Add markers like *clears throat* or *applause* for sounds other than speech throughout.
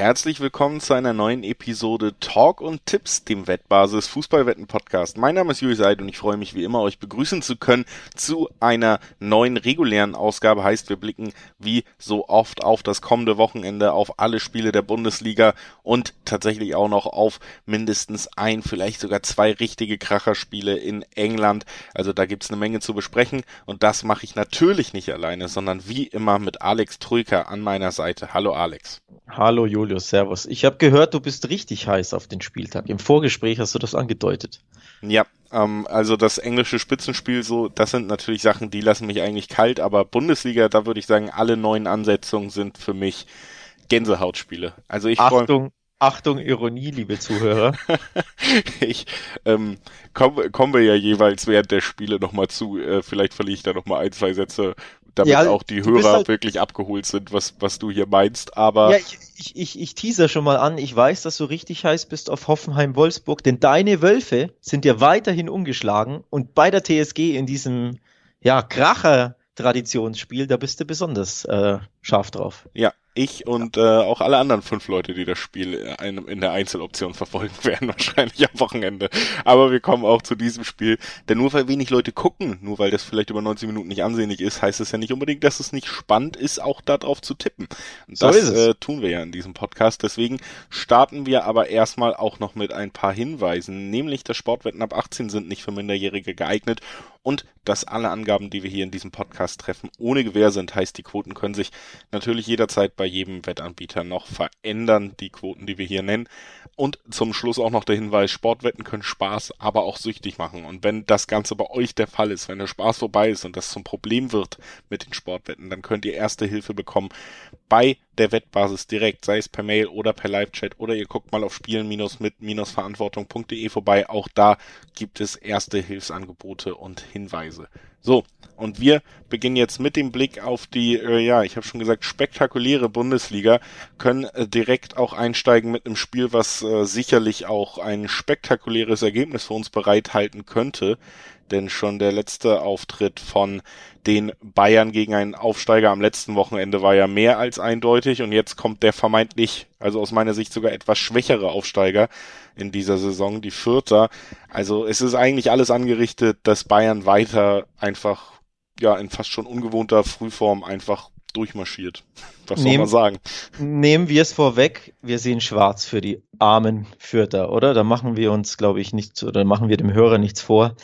herzlich willkommen zu einer neuen Episode Talk und Tipps, dem Wettbasis Fußballwetten Podcast. Mein Name ist Julius Eid und ich freue mich wie immer, euch begrüßen zu können zu einer neuen regulären Ausgabe. Heißt, wir blicken wie so oft auf das kommende Wochenende, auf alle Spiele der Bundesliga und tatsächlich auch noch auf mindestens ein, vielleicht sogar zwei richtige Kracherspiele in England. Also da gibt's eine Menge zu besprechen und das mache ich natürlich nicht alleine, sondern wie immer mit Alex Trüker an meiner Seite. Hallo Alex. Hallo Julius, Servus. Ich habe gehört, du bist richtig heiß auf den Spieltag. Im Vorgespräch hast du das angedeutet. Ja, ähm, also das englische Spitzenspiel, so, das sind natürlich Sachen, die lassen mich eigentlich kalt, aber Bundesliga, da würde ich sagen, alle neuen Ansetzungen sind für mich Gänsehautspiele. Also ich Achtung, Achtung, Ironie, liebe Zuhörer. *laughs* ich ähm, komme kommen wir ja jeweils während der Spiele nochmal zu. Äh, vielleicht verliere ich da nochmal ein, zwei Sätze damit ja, auch die Hörer halt wirklich abgeholt sind, was, was du hier meinst. Aber ja, ich, ich, ich, ich teaser schon mal an. Ich weiß, dass du richtig heiß bist auf Hoffenheim-Wolfsburg, denn deine Wölfe sind ja weiterhin ungeschlagen und bei der TSG in diesem ja, Kracher-Traditionsspiel, da bist du besonders äh, scharf drauf. Ja, ich und äh, auch alle anderen fünf Leute, die das Spiel in der Einzeloption verfolgen *laughs* werden, wahrscheinlich am Wochenende. Aber wir kommen auch zu diesem Spiel. Denn nur weil wenig Leute gucken, nur weil das vielleicht über 90 Minuten nicht ansehnlich ist, heißt es ja nicht unbedingt, dass es nicht spannend ist, auch darauf zu tippen. Und so das äh, tun wir ja in diesem Podcast. Deswegen starten wir aber erstmal auch noch mit ein paar Hinweisen, nämlich dass Sportwetten ab 18 sind nicht für Minderjährige geeignet und dass alle Angaben, die wir hier in diesem Podcast treffen, ohne Gewähr sind, heißt die Quoten können sich natürlich jederzeit bei jedem Wettanbieter noch verändern, die Quoten, die wir hier nennen. Und zum Schluss auch noch der Hinweis, Sportwetten können Spaß, aber auch süchtig machen. Und wenn das Ganze bei euch der Fall ist, wenn der Spaß vorbei ist und das zum Problem wird mit den Sportwetten, dann könnt ihr erste Hilfe bekommen bei der Wettbasis direkt, sei es per Mail oder per Live-Chat oder ihr guckt mal auf spielen-mit-verantwortung.de vorbei. Auch da gibt es erste Hilfsangebote und Hinweise. So, und wir beginnen jetzt mit dem Blick auf die, äh, ja, ich habe schon gesagt, spektakuläre Bundesliga, können äh, direkt auch einsteigen mit einem Spiel, was äh, sicherlich auch ein spektakuläres Ergebnis für uns bereithalten könnte. Denn schon der letzte Auftritt von den Bayern gegen einen Aufsteiger am letzten Wochenende war ja mehr als eindeutig und jetzt kommt der vermeintlich, also aus meiner Sicht sogar etwas schwächere Aufsteiger in dieser Saison, die Vierter. Also es ist eigentlich alles angerichtet, dass Bayern weiter einfach ja in fast schon ungewohnter Frühform einfach durchmarschiert. *laughs* Was soll man sagen? Nehmen wir es vorweg, wir sehen schwarz für die armen Fürther, oder? Da machen wir uns, glaube ich, nichts oder machen wir dem Hörer nichts vor.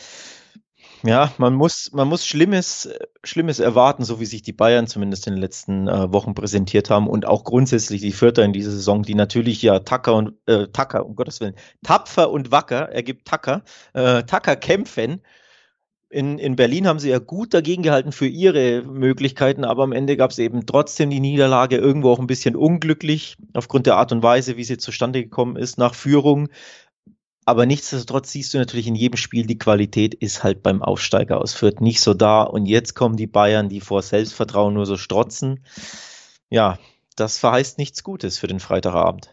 Ja, man muss, man muss Schlimmes, Schlimmes erwarten, so wie sich die Bayern zumindest in den letzten äh, Wochen präsentiert haben und auch grundsätzlich die Vierter in dieser Saison, die natürlich ja Tacker und äh, Tacker, um Gottes Willen, tapfer und wacker, er gibt Tacker, äh, Tacker kämpfen in, in Berlin haben sie ja gut dagegen gehalten für ihre Möglichkeiten, aber am Ende gab es eben trotzdem die Niederlage, irgendwo auch ein bisschen unglücklich, aufgrund der Art und Weise, wie sie zustande gekommen ist, nach Führung. Aber nichtsdestotrotz siehst du natürlich in jedem Spiel, die Qualität ist halt beim Aufsteiger aus Fürth nicht so da. Und jetzt kommen die Bayern, die vor Selbstvertrauen nur so strotzen. Ja, das verheißt nichts Gutes für den Freitagabend.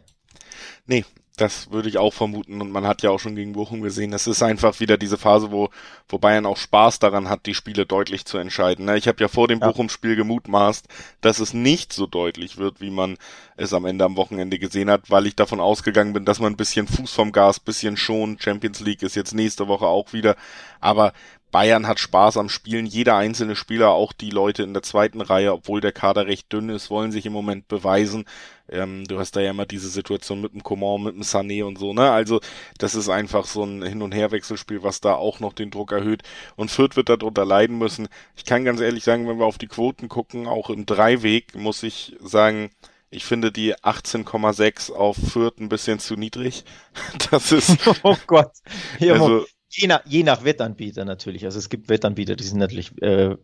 Nee, das würde ich auch vermuten und man hat ja auch schon gegen Bochum gesehen, das ist einfach wieder diese Phase, wo, wo Bayern auch Spaß daran hat, die Spiele deutlich zu entscheiden. Ne? Ich habe ja vor dem ja. Bochum-Spiel gemutmaßt, dass es nicht so deutlich wird, wie man es am Ende am Wochenende gesehen hat, weil ich davon ausgegangen bin, dass man ein bisschen Fuß vom Gas, bisschen schon, Champions League ist jetzt nächste Woche auch wieder, aber Bayern hat Spaß am Spielen. Jeder einzelne Spieler, auch die Leute in der zweiten Reihe, obwohl der Kader recht dünn ist, wollen sich im Moment beweisen. Ähm, du hast da ja immer diese Situation mit dem Coman, mit dem Sané und so, ne? Also, das ist einfach so ein Hin- und Herwechselspiel, was da auch noch den Druck erhöht. Und Fürth wird darunter leiden müssen. Ich kann ganz ehrlich sagen, wenn wir auf die Quoten gucken, auch im Dreiweg, muss ich sagen, ich finde die 18,6 auf Fürth ein bisschen zu niedrig. *laughs* Das ist. *laughs* oh Gott. Hier also, Je nach, je nach Wettanbieter natürlich. Also es gibt Wettanbieter, die sind natürlich äh,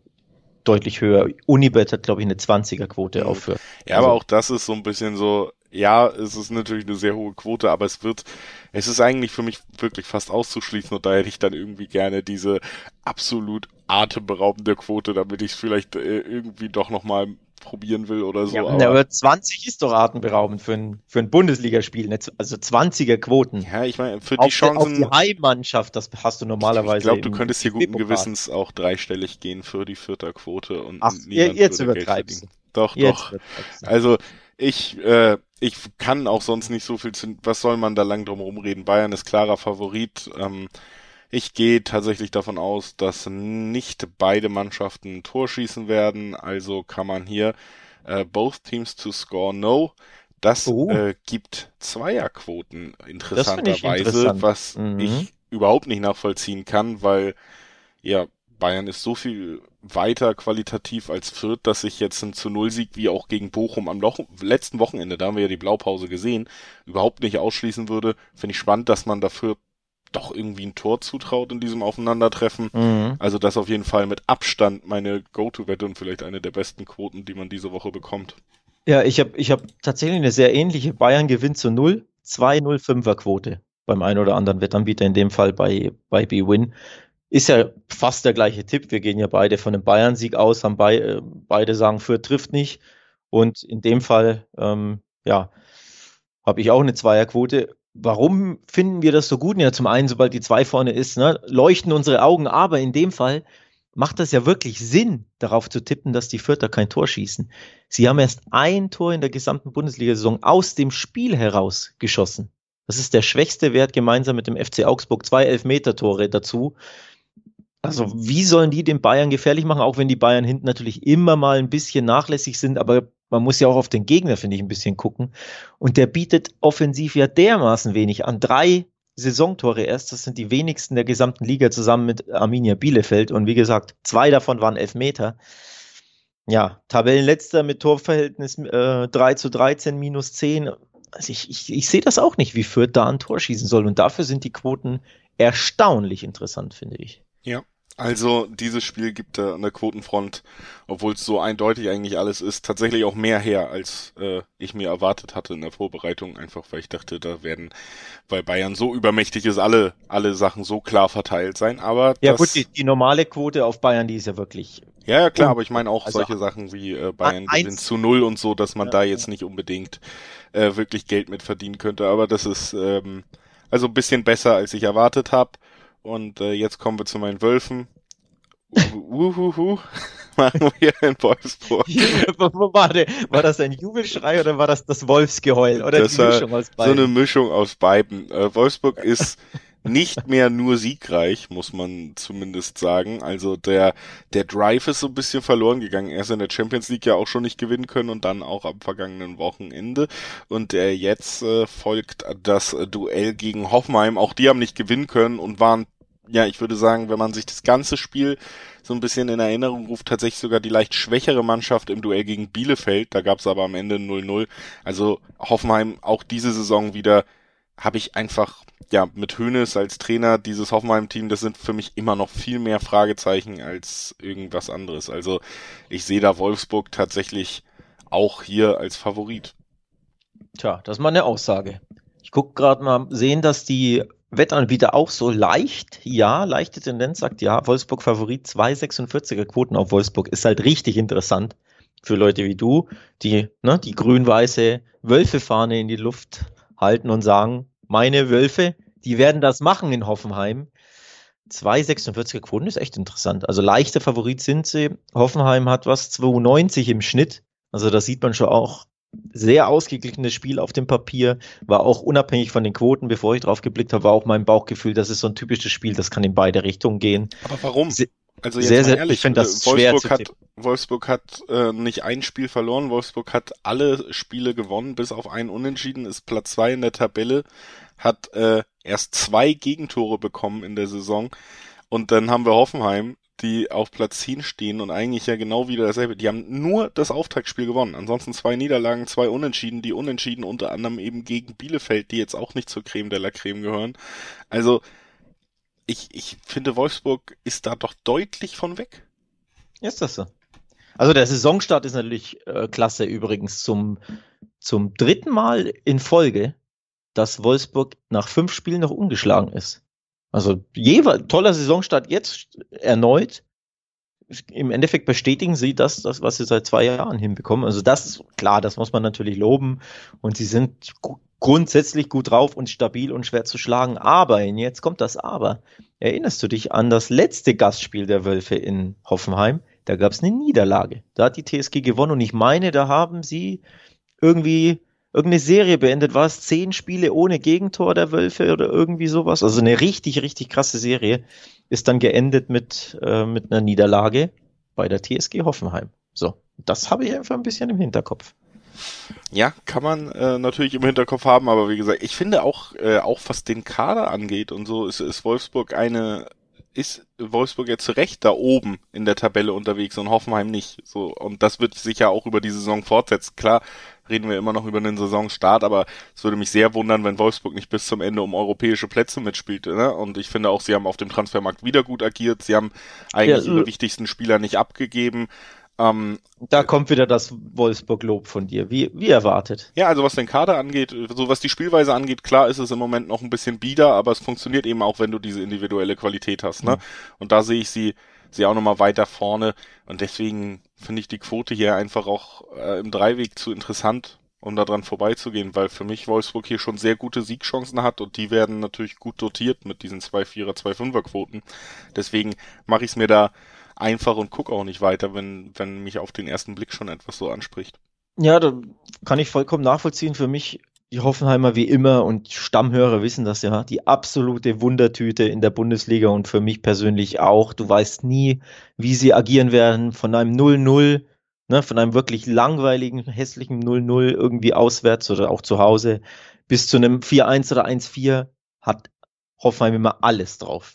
deutlich höher. Unibet hat, glaube ich, eine 20er-Quote mhm. auf für. Ja, also, aber auch das ist so ein bisschen so, ja, es ist natürlich eine sehr hohe Quote, aber es wird, es ist eigentlich für mich wirklich fast auszuschließen und da hätte ich dann irgendwie gerne diese absolut atemberaubende Quote, damit ich es vielleicht äh, irgendwie doch nochmal probieren will oder so. Ja, aber, aber 20 ist doch atemberaubend für ein, für ein Bundesligaspiel, also 20er Quoten. Ja, ich meine, für die auf Chancen. Die, auf die Heimmannschaft, das hast du normalerweise. Ich glaube, du könntest hier guten Gewissens auch dreistellig gehen für die Vierter Quote und Ach, ihr, jetzt übertreibst Doch, jetzt doch. Also, ich, äh, ich kann auch sonst nicht so viel, zu, was soll man da lang drum rumreden? Bayern ist klarer Favorit. Ähm, ich gehe tatsächlich davon aus, dass nicht beide Mannschaften ein Tor schießen werden, also kann man hier äh, both teams to score no. Das oh. äh, gibt Zweierquoten interessanterweise, interessant. was mhm. ich überhaupt nicht nachvollziehen kann, weil ja Bayern ist so viel weiter qualitativ als Fürth, dass ich jetzt ein zu Null Sieg wie auch gegen Bochum am Loch letzten Wochenende, da haben wir ja die Blaupause gesehen, überhaupt nicht ausschließen würde. Finde ich spannend, dass man dafür doch irgendwie ein Tor zutraut in diesem Aufeinandertreffen. Mhm. Also das auf jeden Fall mit Abstand meine Go-To-Wette und vielleicht eine der besten Quoten, die man diese Woche bekommt. Ja, ich habe ich hab tatsächlich eine sehr ähnliche Bayern gewinnt zu 0, 2-0-5er Quote beim einen oder anderen Wettanbieter, in dem Fall bei, bei B-Win. Ist ja fast der gleiche Tipp. Wir gehen ja beide von einem Bayern-Sieg aus, haben bei, äh, beide sagen, Fürth trifft nicht. Und in dem Fall, ähm, ja, habe ich auch eine Zweierquote. Warum finden wir das so gut? Ja, zum einen, sobald die zwei vorne ist, ne, leuchten unsere Augen, aber in dem Fall macht das ja wirklich Sinn, darauf zu tippen, dass die Fürther kein Tor schießen. Sie haben erst ein Tor in der gesamten Bundesliga-Saison aus dem Spiel heraus geschossen. Das ist der schwächste Wert gemeinsam mit dem FC Augsburg. Zwei Elfmeter-Tore dazu. Also wie sollen die den Bayern gefährlich machen, auch wenn die Bayern hinten natürlich immer mal ein bisschen nachlässig sind, aber man muss ja auch auf den Gegner, finde ich, ein bisschen gucken. Und der bietet offensiv ja dermaßen wenig an. Drei Saisontore erst, das sind die wenigsten der gesamten Liga zusammen mit Arminia Bielefeld. Und wie gesagt, zwei davon waren Elfmeter. Ja, Tabellenletzter mit Torverhältnis äh, 3 zu 13, minus 10. Also ich, ich, ich sehe das auch nicht, wie Fürth da ein Tor schießen soll. Und dafür sind die Quoten erstaunlich interessant, finde ich. Ja, also dieses Spiel gibt äh, an der Quotenfront, obwohl es so eindeutig eigentlich alles ist, tatsächlich auch mehr her, als äh, ich mir erwartet hatte in der Vorbereitung, einfach weil ich dachte, da werden bei Bayern so übermächtig ist, alle, alle Sachen so klar verteilt sein. Aber ja gut, die, die normale Quote auf Bayern, die ist ja wirklich. Ja, ja klar, aber ich meine auch also solche Sachen wie äh, Bayern gewinnt zu null und so, dass man ja, da jetzt ja. nicht unbedingt äh, wirklich Geld mit verdienen könnte. Aber das ist ähm, also ein bisschen besser, als ich erwartet habe. Und äh, jetzt kommen wir zu meinen Wölfen. Uhuhu. *laughs* Machen wir in Wolfsburg. *laughs* Warte, war das ein Jubelschrei oder war das das Wolfsgeheul? Oder das die Mischung aus beiden? So eine Mischung aus beiden. Äh, Wolfsburg *laughs* ist nicht mehr nur siegreich, muss man zumindest sagen. Also der, der Drive ist so ein bisschen verloren gegangen. Er ist in der Champions League ja auch schon nicht gewinnen können und dann auch am vergangenen Wochenende. Und äh, jetzt äh, folgt das Duell gegen Hoffenheim. Auch die haben nicht gewinnen können und waren ja, ich würde sagen, wenn man sich das ganze Spiel so ein bisschen in Erinnerung ruft, tatsächlich sogar die leicht schwächere Mannschaft im Duell gegen Bielefeld. Da gab es aber am Ende 0-0. Also Hoffenheim auch diese Saison wieder habe ich einfach ja, mit Hönes als Trainer dieses Hoffenheim-Team, das sind für mich immer noch viel mehr Fragezeichen als irgendwas anderes. Also ich sehe da Wolfsburg tatsächlich auch hier als Favorit. Tja, das ist mal eine Aussage. Ich gucke gerade mal, sehen, dass die Wettanbieter auch so leicht, ja, leichte Tendenz sagt ja, Wolfsburg Favorit, 2,46er Quoten auf Wolfsburg ist halt richtig interessant für Leute wie du, die ne, die grün-weiße Wölfefahne in die Luft halten und sagen, meine Wölfe, die werden das machen in Hoffenheim. 2,46er Quoten ist echt interessant. Also leichter Favorit sind sie. Hoffenheim hat was 2,90 im Schnitt. Also da sieht man schon auch sehr ausgeglichenes Spiel auf dem Papier. War auch unabhängig von den Quoten, bevor ich drauf geblickt habe, war auch mein Bauchgefühl, das ist so ein typisches Spiel, das kann in beide Richtungen gehen. Aber warum? Se also jetzt sehr, sehr, ehrlich, ich finde das Wolfsburg schwer zu hat, Wolfsburg hat äh, nicht ein Spiel verloren, Wolfsburg hat alle Spiele gewonnen, bis auf einen Unentschieden, ist Platz zwei in der Tabelle, hat äh, erst zwei Gegentore bekommen in der Saison. Und dann haben wir Hoffenheim, die auf Platz 10 stehen und eigentlich ja genau wieder dasselbe. Die haben nur das Auftaktspiel gewonnen. Ansonsten zwei Niederlagen, zwei Unentschieden. Die Unentschieden unter anderem eben gegen Bielefeld, die jetzt auch nicht zur Creme de la Creme gehören. Also ich, ich finde, Wolfsburg ist da doch deutlich von weg. Ist das so? Also der Saisonstart ist natürlich äh, klasse übrigens zum, zum dritten Mal in Folge dass Wolfsburg nach fünf Spielen noch ungeschlagen ist. Also jeweils toller Saisonstart jetzt erneut. Im Endeffekt bestätigen sie das, das, was sie seit zwei Jahren hinbekommen. Also das ist klar, das muss man natürlich loben. Und sie sind grundsätzlich gut drauf und stabil und schwer zu schlagen. Aber, jetzt kommt das Aber. Erinnerst du dich an das letzte Gastspiel der Wölfe in Hoffenheim? Da gab es eine Niederlage. Da hat die TSG gewonnen und ich meine, da haben sie irgendwie irgendeine Serie beendet. War es zehn Spiele ohne Gegentor der Wölfe oder irgendwie sowas? Also eine richtig, richtig krasse Serie ist dann geendet mit, äh, mit einer Niederlage bei der TSG Hoffenheim. So, das habe ich einfach ein bisschen im Hinterkopf. Ja, kann man äh, natürlich im Hinterkopf haben, aber wie gesagt, ich finde auch, äh, auch was den Kader angeht und so, ist, ist Wolfsburg eine, ist Wolfsburg jetzt zu Recht da oben in der Tabelle unterwegs und Hoffenheim nicht. So, und das wird sich ja auch über die Saison fortsetzen. Klar, reden wir immer noch über den Saisonstart, aber es würde mich sehr wundern, wenn Wolfsburg nicht bis zum Ende um europäische Plätze mitspielt. Ne? Und ich finde auch, sie haben auf dem Transfermarkt wieder gut agiert. Sie haben eigentlich ja, ihre wichtigsten Spieler nicht abgegeben. Ähm, da kommt wieder das Wolfsburg-Lob von dir, wie, wie erwartet. Ja, also was den Kader angeht, so was die Spielweise angeht, klar ist es im Moment noch ein bisschen bieder, aber es funktioniert eben auch, wenn du diese individuelle Qualität hast. Ne? Mhm. Und da sehe ich sie, sie auch nochmal weiter vorne. Und deswegen finde ich die Quote hier einfach auch äh, im Dreiweg zu interessant, um daran vorbeizugehen, weil für mich Wolfsburg hier schon sehr gute Siegchancen hat und die werden natürlich gut dotiert mit diesen 2-4er, 2-5er Quoten. Deswegen mache ich es mir da einfach und gucke auch nicht weiter, wenn, wenn mich auf den ersten Blick schon etwas so anspricht. Ja, da kann ich vollkommen nachvollziehen. Für mich die Hoffenheimer wie immer und Stammhörer wissen das ja, die absolute Wundertüte in der Bundesliga und für mich persönlich auch. Du weißt nie, wie sie agieren werden von einem 0-0, ne, von einem wirklich langweiligen, hässlichen 0-0 irgendwie auswärts oder auch zu Hause bis zu einem 4-1 oder 1-4 hat Hoffenheim immer alles drauf.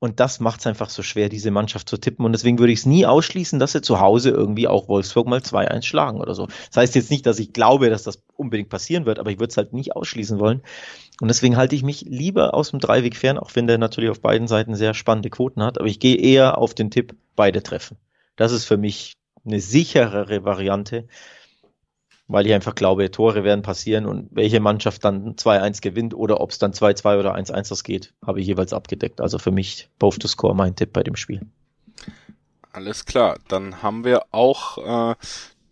Und das macht es einfach so schwer, diese Mannschaft zu tippen. Und deswegen würde ich es nie ausschließen, dass sie zu Hause irgendwie auch Wolfsburg mal 2-1 schlagen oder so. Das heißt jetzt nicht, dass ich glaube, dass das unbedingt passieren wird, aber ich würde es halt nicht ausschließen wollen. Und deswegen halte ich mich lieber aus dem Dreiweg fern, auch wenn der natürlich auf beiden Seiten sehr spannende Quoten hat. Aber ich gehe eher auf den Tipp, beide treffen. Das ist für mich eine sicherere Variante, weil ich einfach glaube, Tore werden passieren und welche Mannschaft dann 2-1 gewinnt oder ob es dann 2-2 oder 1-1 das geht, habe ich jeweils abgedeckt. Also für mich both to score mein Tipp bei dem Spiel. Alles klar, dann haben wir auch äh,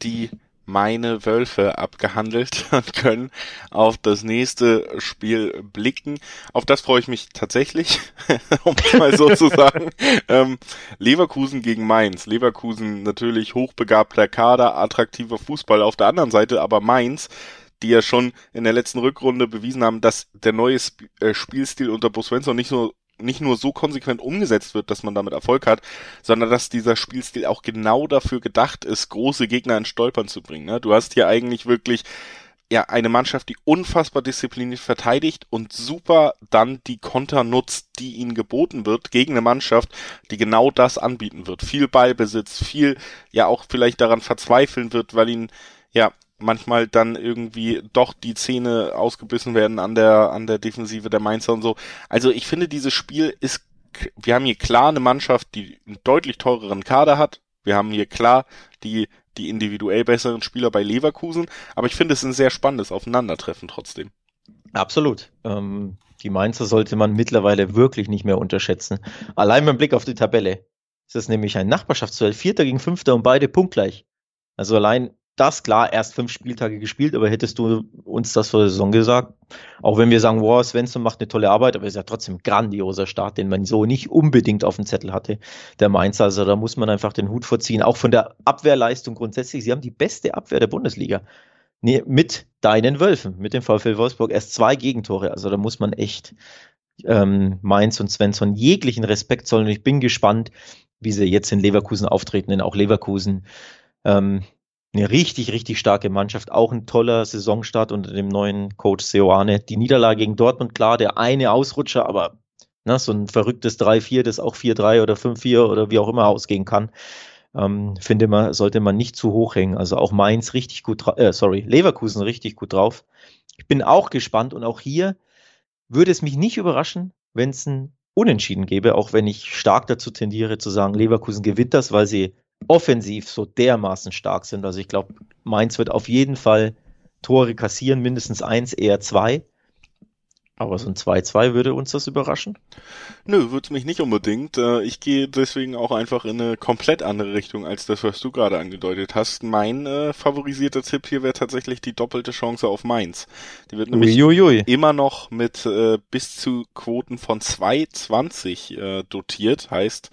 die meine Wölfe abgehandelt *laughs* und können auf das nächste Spiel blicken. Auf das freue ich mich tatsächlich, *laughs* um mal so *laughs* zu sagen. Ähm, Leverkusen gegen Mainz. Leverkusen natürlich hochbegabter Kader, attraktiver Fußball auf der anderen Seite, aber Mainz die ja schon in der letzten Rückrunde bewiesen haben, dass der neue Sp äh, Spielstil unter Bo Svensson nicht nur nicht nur so konsequent umgesetzt wird, dass man damit Erfolg hat, sondern dass dieser Spielstil auch genau dafür gedacht ist, große Gegner in Stolpern zu bringen. Ne? Du hast hier eigentlich wirklich ja eine Mannschaft, die unfassbar diszipliniert verteidigt und super dann die Konter nutzt, die ihnen geboten wird gegen eine Mannschaft, die genau das anbieten wird. Viel Ballbesitz, viel ja auch vielleicht daran verzweifeln wird, weil ihnen ja manchmal dann irgendwie doch die Zähne ausgebissen werden an der, an der Defensive der Mainzer und so. Also ich finde, dieses Spiel ist, wir haben hier klar eine Mannschaft, die einen deutlich teureren Kader hat. Wir haben hier klar die, die individuell besseren Spieler bei Leverkusen. Aber ich finde, es ein sehr spannendes Aufeinandertreffen trotzdem. Absolut. Ähm, die Mainzer sollte man mittlerweile wirklich nicht mehr unterschätzen. Allein beim Blick auf die Tabelle. Es ist nämlich ein Nachbarschaftsduell. Vierter gegen Fünfter und beide punktgleich. Also allein das klar, erst fünf Spieltage gespielt, aber hättest du uns das vor der Saison gesagt, auch wenn wir sagen, wow, Svensson macht eine tolle Arbeit, aber es ist ja trotzdem ein grandioser Start, den man so nicht unbedingt auf dem Zettel hatte, der Mainz. Also da muss man einfach den Hut vorziehen, auch von der Abwehrleistung grundsätzlich. Sie haben die beste Abwehr der Bundesliga. Nee, mit deinen Wölfen, mit dem VfL Wolfsburg erst zwei Gegentore. Also da muss man echt ähm, Mainz und Svensson jeglichen Respekt zollen. Und ich bin gespannt, wie sie jetzt in Leverkusen auftreten, denn auch Leverkusen ähm, eine richtig, richtig starke Mannschaft. Auch ein toller Saisonstart unter dem neuen Coach Seoane. Die Niederlage gegen Dortmund, klar, der eine Ausrutscher, aber ne, so ein verrücktes 3-4, das auch 4-3 oder 5-4 oder wie auch immer ausgehen kann, ähm, finde man, sollte man nicht zu hoch hängen. Also auch Mainz richtig gut, äh, sorry, Leverkusen richtig gut drauf. Ich bin auch gespannt und auch hier würde es mich nicht überraschen, wenn es ein Unentschieden gäbe, auch wenn ich stark dazu tendiere zu sagen, Leverkusen gewinnt das, weil sie offensiv so dermaßen stark sind. Also ich glaube, Mainz wird auf jeden Fall Tore kassieren, mindestens eins, eher zwei. Aber so ein 2-2 würde uns das überraschen? Nö, würde mich nicht unbedingt. Äh, ich gehe deswegen auch einfach in eine komplett andere Richtung als das, was du gerade angedeutet hast. Mein äh, favorisierter Tipp hier wäre tatsächlich die doppelte Chance auf Mainz. Die wird nämlich Uiuiui. immer noch mit äh, bis zu Quoten von 2,20 äh, dotiert. Heißt,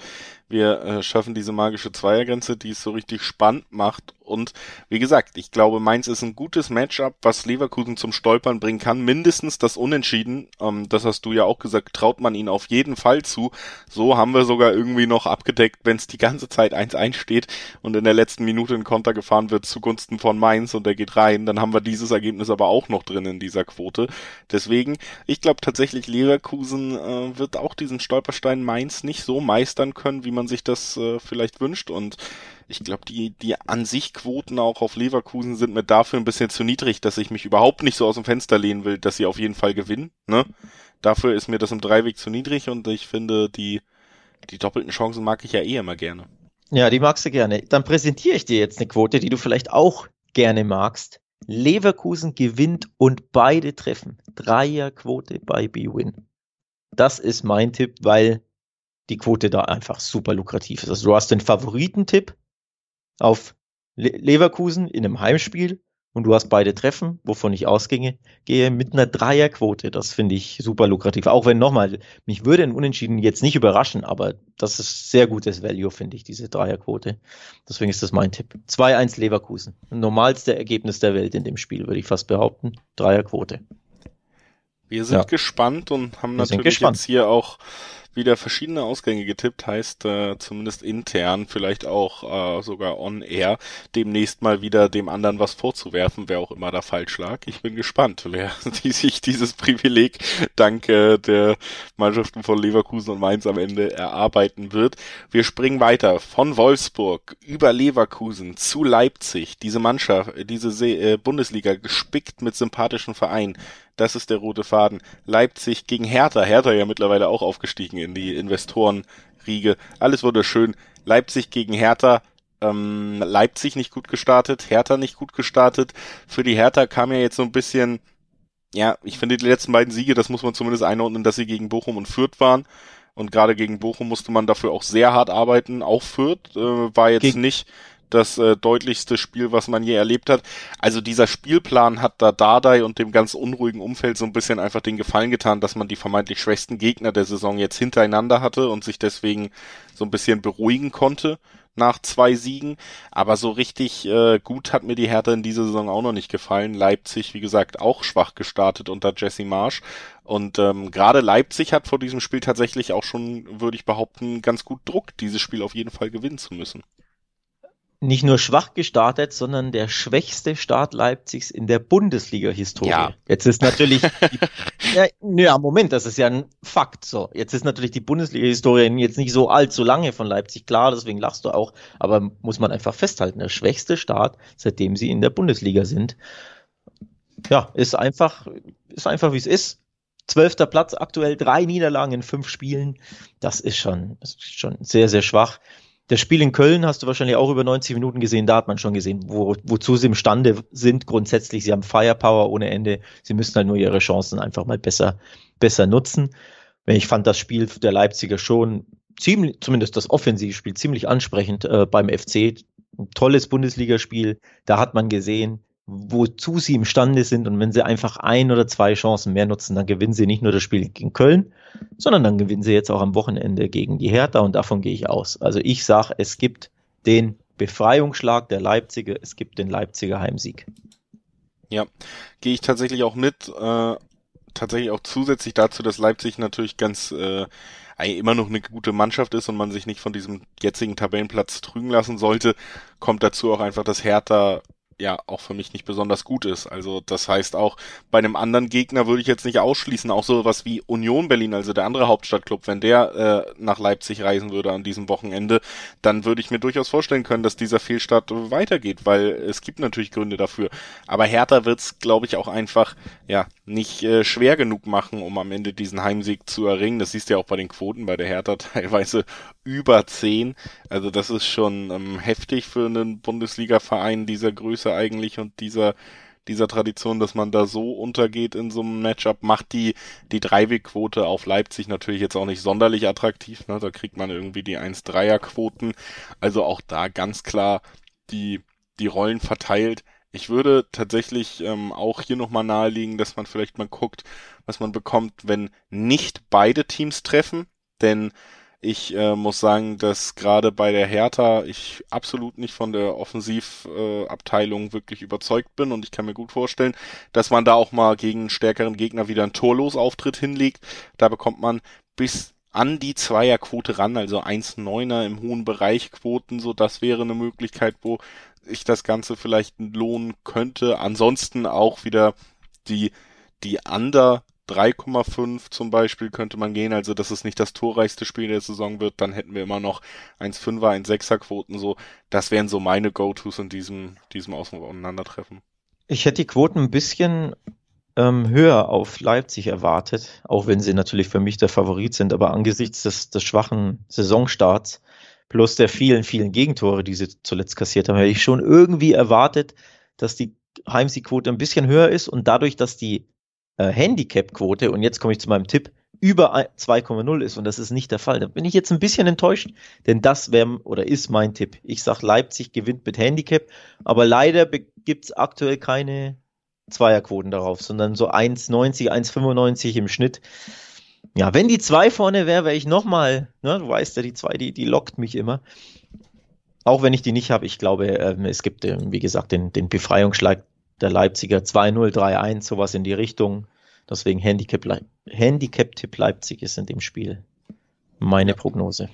wir äh, schaffen diese magische Zweiergrenze, die es so richtig spannend macht Und wie gesagt, ich glaube, Mainz ist ein gutes Matchup, was Leverkusen zum Stolpern bringen kann. Mindestens das Unentschieden, ähm, das hast du ja auch gesagt, traut man ihnen auf jeden Fall zu. So haben wir sogar irgendwie noch abgedeckt, wenn es die ganze Zeit 1-1 steht und in der letzten Minute ein Konter gefahren wird zugunsten von Mainz und der geht rein, dann haben wir dieses Ergebnis aber auch noch drin in dieser Quote. Deswegen, ich glaube tatsächlich, Leverkusen äh, wird auch diesen Stolperstein Mainz nicht so meistern können, wie man sich das äh, vielleicht wünscht und ich glaube, die, die an sich Quoten auch auf Leverkusen sind mir dafür ein bisschen zu niedrig, dass ich mich überhaupt nicht so aus dem Fenster lehnen will, dass sie auf jeden Fall gewinnen. Ne? Dafür ist mir das im Dreiweg zu niedrig und ich finde, die, die doppelten Chancen mag ich ja eh immer gerne. Ja, die magst du gerne. Dann präsentiere ich dir jetzt eine Quote, die du vielleicht auch gerne magst. Leverkusen gewinnt und beide treffen. Dreierquote bei B-Win. Das ist mein Tipp, weil die Quote da einfach super lukrativ ist. Also du hast den Favoritentipp auf Le Leverkusen in einem Heimspiel und du hast beide Treffen, wovon ich ausginge, gehe mit einer Dreierquote. Das finde ich super lukrativ. Auch wenn nochmal, mich würde ein Unentschieden jetzt nicht überraschen, aber das ist sehr gutes Value, finde ich, diese Dreierquote. Deswegen ist das mein Tipp. 2-1 Leverkusen. Normalste Ergebnis der Welt in dem Spiel, würde ich fast behaupten. Dreierquote. Wir sind ja. gespannt und haben Wir natürlich jetzt hier auch wieder verschiedene Ausgänge getippt, heißt äh, zumindest intern, vielleicht auch äh, sogar on air, demnächst mal wieder dem anderen was vorzuwerfen, wer auch immer da falsch lag. Ich bin gespannt, wer *laughs* die sich dieses Privileg dank äh, der Mannschaften von Leverkusen und Mainz am Ende erarbeiten wird. Wir springen weiter von Wolfsburg über Leverkusen zu Leipzig. Diese Mannschaft, diese See äh, Bundesliga gespickt mit sympathischen Vereinen. Das ist der rote Faden. Leipzig gegen Hertha. Hertha ja mittlerweile auch aufgestiegen in die Investorenriege. Alles wurde schön. Leipzig gegen Hertha. Ähm, Leipzig nicht gut gestartet, Hertha nicht gut gestartet. Für die Hertha kam ja jetzt so ein bisschen, ja, ich finde die letzten beiden Siege, das muss man zumindest einordnen, dass sie gegen Bochum und Fürth waren. Und gerade gegen Bochum musste man dafür auch sehr hart arbeiten. Auch Fürth äh, war jetzt gegen, nicht das äh, deutlichste Spiel, was man je erlebt hat. Also dieser Spielplan hat da Dardai und dem ganz unruhigen Umfeld so ein bisschen einfach den Gefallen getan, dass man die vermeintlich schwächsten Gegner der Saison jetzt hintereinander hatte und sich deswegen so ein bisschen beruhigen konnte nach zwei Siegen. Aber so richtig äh, gut hat mir die Hertha in dieser Saison auch noch nicht gefallen. Leipzig, wie gesagt, auch schwach gestartet unter Jesse Marsch. Und ähm, gerade Leipzig hat vor diesem Spiel tatsächlich auch schon, würde ich behaupten, ganz gut Druck, dieses Spiel auf jeden Fall gewinnen zu müssen nicht nur schwach gestartet, sondern der schwächste Start Leipzigs in der Bundesliga-Historie. Ja. Jetzt ist natürlich, *laughs* ja, ja, Moment, das ist ja ein Fakt. So, jetzt ist natürlich die Bundesliga-Historie jetzt nicht so allzu lange von Leipzig, klar, deswegen lachst du auch, aber muss man einfach festhalten, der schwächste Start, seitdem sie in der Bundesliga sind. Ja, ist einfach, ist einfach wie es ist. Zwölfter Platz, aktuell drei Niederlagen in fünf Spielen. Das ist schon, das ist schon sehr, sehr schwach. Das Spiel in Köln hast du wahrscheinlich auch über 90 Minuten gesehen. Da hat man schon gesehen, wo, wozu sie imstande sind. Grundsätzlich, sie haben Firepower ohne Ende. Sie müssen halt nur ihre Chancen einfach mal besser, besser nutzen. Ich fand das Spiel der Leipziger schon ziemlich, zumindest das Offensivspiel, ziemlich ansprechend äh, beim FC. Ein tolles Bundesligaspiel. Da hat man gesehen, wozu sie imstande sind. Und wenn sie einfach ein oder zwei Chancen mehr nutzen, dann gewinnen sie nicht nur das Spiel gegen Köln, sondern dann gewinnen sie jetzt auch am Wochenende gegen die Hertha und davon gehe ich aus. Also ich sage, es gibt den Befreiungsschlag der Leipziger, es gibt den Leipziger Heimsieg. Ja, gehe ich tatsächlich auch mit. Äh, tatsächlich auch zusätzlich dazu, dass Leipzig natürlich ganz äh, immer noch eine gute Mannschaft ist und man sich nicht von diesem jetzigen Tabellenplatz trügen lassen sollte, kommt dazu auch einfach, dass Hertha ja auch für mich nicht besonders gut ist. Also das heißt auch bei einem anderen Gegner würde ich jetzt nicht ausschließen, auch so was wie Union Berlin, also der andere Hauptstadtclub, wenn der äh, nach Leipzig reisen würde an diesem Wochenende, dann würde ich mir durchaus vorstellen können, dass dieser Fehlstart weitergeht, weil es gibt natürlich Gründe dafür. Aber Hertha wird's, glaube ich, auch einfach ja nicht äh, schwer genug machen, um am Ende diesen Heimsieg zu erringen. Das siehst du ja auch bei den Quoten bei der Hertha *laughs* teilweise über zehn. Also das ist schon ähm, heftig für einen Bundesliga-Verein dieser Größe eigentlich und dieser dieser Tradition, dass man da so untergeht in so einem Matchup, macht die, die Dreiwegquote auf Leipzig natürlich jetzt auch nicht sonderlich attraktiv. Ne? Da kriegt man irgendwie die 1-3er-Quoten. Also auch da ganz klar die, die Rollen verteilt. Ich würde tatsächlich ähm, auch hier nochmal nahelegen, dass man vielleicht mal guckt, was man bekommt, wenn nicht beide Teams treffen. Denn Ich äh, muss sagen, dass gerade bei der Hertha ich absolut nicht von der Offensivabteilung äh, wirklich überzeugt bin und ich kann mir gut vorstellen, dass man da auch mal gegen stärkeren Gegner wieder einen Torlosauftritt hinlegt. Da bekommt man bis an die Zweierquote ran, also 1,9er im hohen Bereich Quoten, so das wäre eine Möglichkeit, wo ich das Ganze vielleicht lohnen könnte. Ansonsten auch wieder die, die Under 3,5 zum Beispiel könnte man gehen, also dass es nicht das torreichste Spiel der Saison wird, dann hätten wir immer noch 1,5er, 1,6er Quoten so. Das wären so meine Go-Tos in diesem, diesem Auseinandertreffen. Ich hätte die Quoten ein bisschen ähm, höher auf Leipzig erwartet, auch wenn sie natürlich für mich der Favorit sind, aber angesichts des, des schwachen Saisonstarts plus der vielen, vielen Gegentore, die sie zuletzt kassiert haben, hätte ich schon irgendwie erwartet, dass die Heimsiegquote ein bisschen höher ist und dadurch, dass die äh, Handicap-Quote, und jetzt komme ich zu meinem Tipp, über 2,0 ist und das ist nicht der Fall. Da bin ich jetzt ein bisschen enttäuscht, denn das wäre oder ist mein Tipp. Ich sage, Leipzig gewinnt mit Handicap, aber leider gibt es aktuell keine Zweierquoten darauf, sondern so 1,90, 1,95 im Schnitt. Ja, wenn die 2 vorne wäre, wäre ich nochmal, ne, du weißt ja, die 2, die, die lockt mich immer. Auch wenn ich die nicht habe, ich glaube, ähm, es gibt, ähm, wie gesagt, den, den Befreiungsschlag der Leipziger 2-0, 3-1, sowas in die Richtung. Deswegen Handicap-Tipp Handicap Leipzig ist in dem Spiel meine Prognose.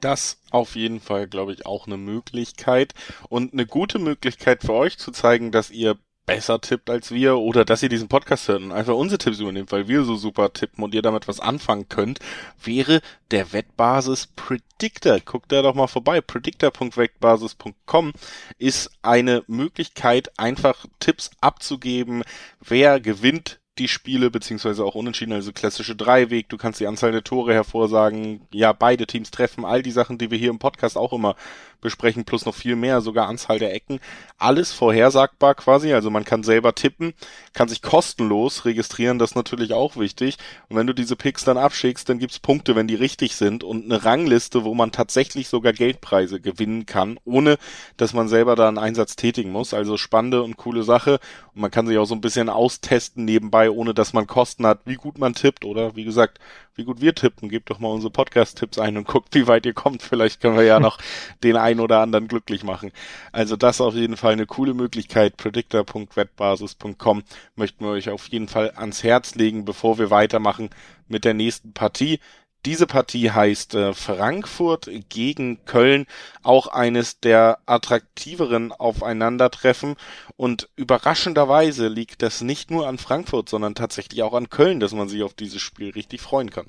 Das auf jeden Fall, glaube ich, auch eine Möglichkeit und eine gute Möglichkeit für euch zu zeigen, dass ihr besser tippt als wir oder dass ihr diesen Podcast hört und einfach unsere Tipps übernehmt, weil wir so super tippen und ihr damit was anfangen könnt, wäre der Wettbasis Predictor. Guckt da doch mal vorbei. Predictor.wettbasis.com ist eine Möglichkeit, einfach Tipps abzugeben, wer gewinnt die Spiele, beziehungsweise auch unentschieden, also klassische Dreiweg, du kannst die Anzahl der Tore hervorsagen, ja, beide Teams treffen, all die Sachen, die wir hier im Podcast auch immer besprechen, plus noch viel mehr, sogar Anzahl der Ecken. Alles vorhersagbar quasi, also man kann selber tippen, kann sich kostenlos registrieren, das ist natürlich auch wichtig. Und wenn du diese Picks dann abschickst, dann gibt's Punkte, wenn die richtig sind und eine Rangliste, wo man tatsächlich sogar Geldpreise gewinnen kann, ohne dass man selber da einen Einsatz tätigen muss. Also spannende und coole Sache. Und man kann sich auch so ein bisschen austesten nebenbei, ohne dass man Kosten hat, wie gut man tippt oder wie gesagt, wie gut wir tippen. Gebt doch mal unsere Podcast-Tipps ein und guckt, wie weit ihr kommt. Vielleicht können wir ja noch *laughs* den einen oder anderen glücklich machen. Also das auf jeden Fall eine coole Möglichkeit. Predictor.wettbasis.com möchten wir euch auf jeden Fall ans Herz legen, bevor wir weitermachen mit der nächsten Partie. Diese Partie heißt äh, Frankfurt gegen Köln, auch eines der attraktiveren Aufeinandertreffen. Und überraschenderweise liegt das nicht nur an Frankfurt, sondern tatsächlich auch an Köln, dass man sich auf dieses Spiel richtig freuen kann.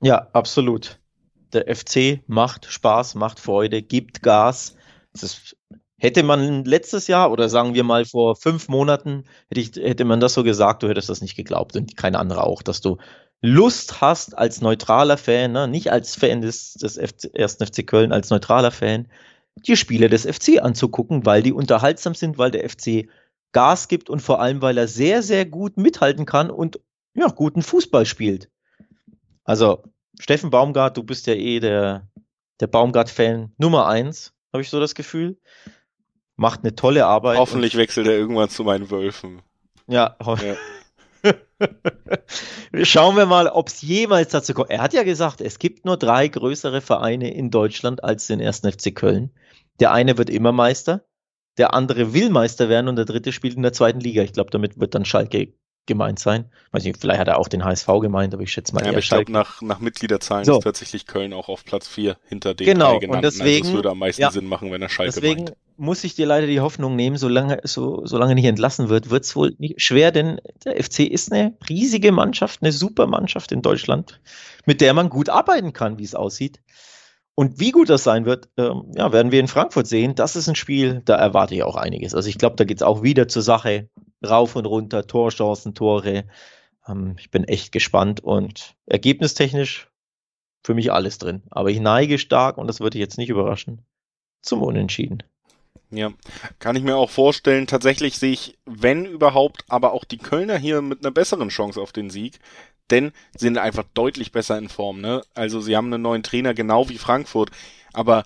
Ja, absolut. Der FC macht Spaß, macht Freude, gibt Gas. Ist, hätte man letztes Jahr oder sagen wir mal vor fünf Monaten, hätte, ich, hätte man das so gesagt, du hättest das nicht geglaubt und kein anderer auch, dass du Lust hast als neutraler Fan, ne, nicht als Fan des, des FC, ersten FC Köln, als neutraler Fan, die Spiele des FC anzugucken, weil die unterhaltsam sind, weil der FC Gas gibt und vor allem, weil er sehr, sehr gut mithalten kann und ja, guten Fußball spielt. Also, Steffen Baumgart, du bist ja eh der, der Baumgart-Fan Nummer eins, habe ich so das Gefühl. Macht eine tolle Arbeit. Hoffentlich wechselt er irgendwann zu meinen Wölfen. Ja, ja. *laughs* Schauen wir mal, ob es jemals dazu kommt. Er hat ja gesagt, es gibt nur drei größere Vereine in Deutschland als den ersten FC Köln. Der eine wird immer Meister, der andere will Meister werden und der dritte spielt in der zweiten Liga. Ich glaube, damit wird dann Schalke gemeint sein. Weiß nicht, vielleicht hat er auch den HSV gemeint, aber ich schätze mal. Ja, aber ich glaube, nach, nach Mitgliederzahlen so. ist tatsächlich Köln auch auf Platz 4 hinter den genau. genannten. Und deswegen, also es würde am meisten ja, Sinn machen, wenn er Schalke deswegen meint. muss ich dir leider die Hoffnung nehmen, solange, so, solange nicht entlassen wird, wird es wohl nicht schwer, denn der FC ist eine riesige Mannschaft, eine super Mannschaft in Deutschland, mit der man gut arbeiten kann, wie es aussieht. Und wie gut das sein wird, ähm, ja, werden wir in Frankfurt sehen. Das ist ein Spiel, da erwarte ich auch einiges. Also ich glaube, da geht es auch wieder zur Sache. Rauf und runter, Torchancen, Tore. Ähm, ich bin echt gespannt und ergebnistechnisch für mich alles drin. Aber ich neige stark, und das würde ich jetzt nicht überraschen, zum Unentschieden. Ja, kann ich mir auch vorstellen. Tatsächlich sehe ich, wenn überhaupt, aber auch die Kölner hier mit einer besseren Chance auf den Sieg, denn sie sind einfach deutlich besser in Form. Ne? Also sie haben einen neuen Trainer, genau wie Frankfurt, aber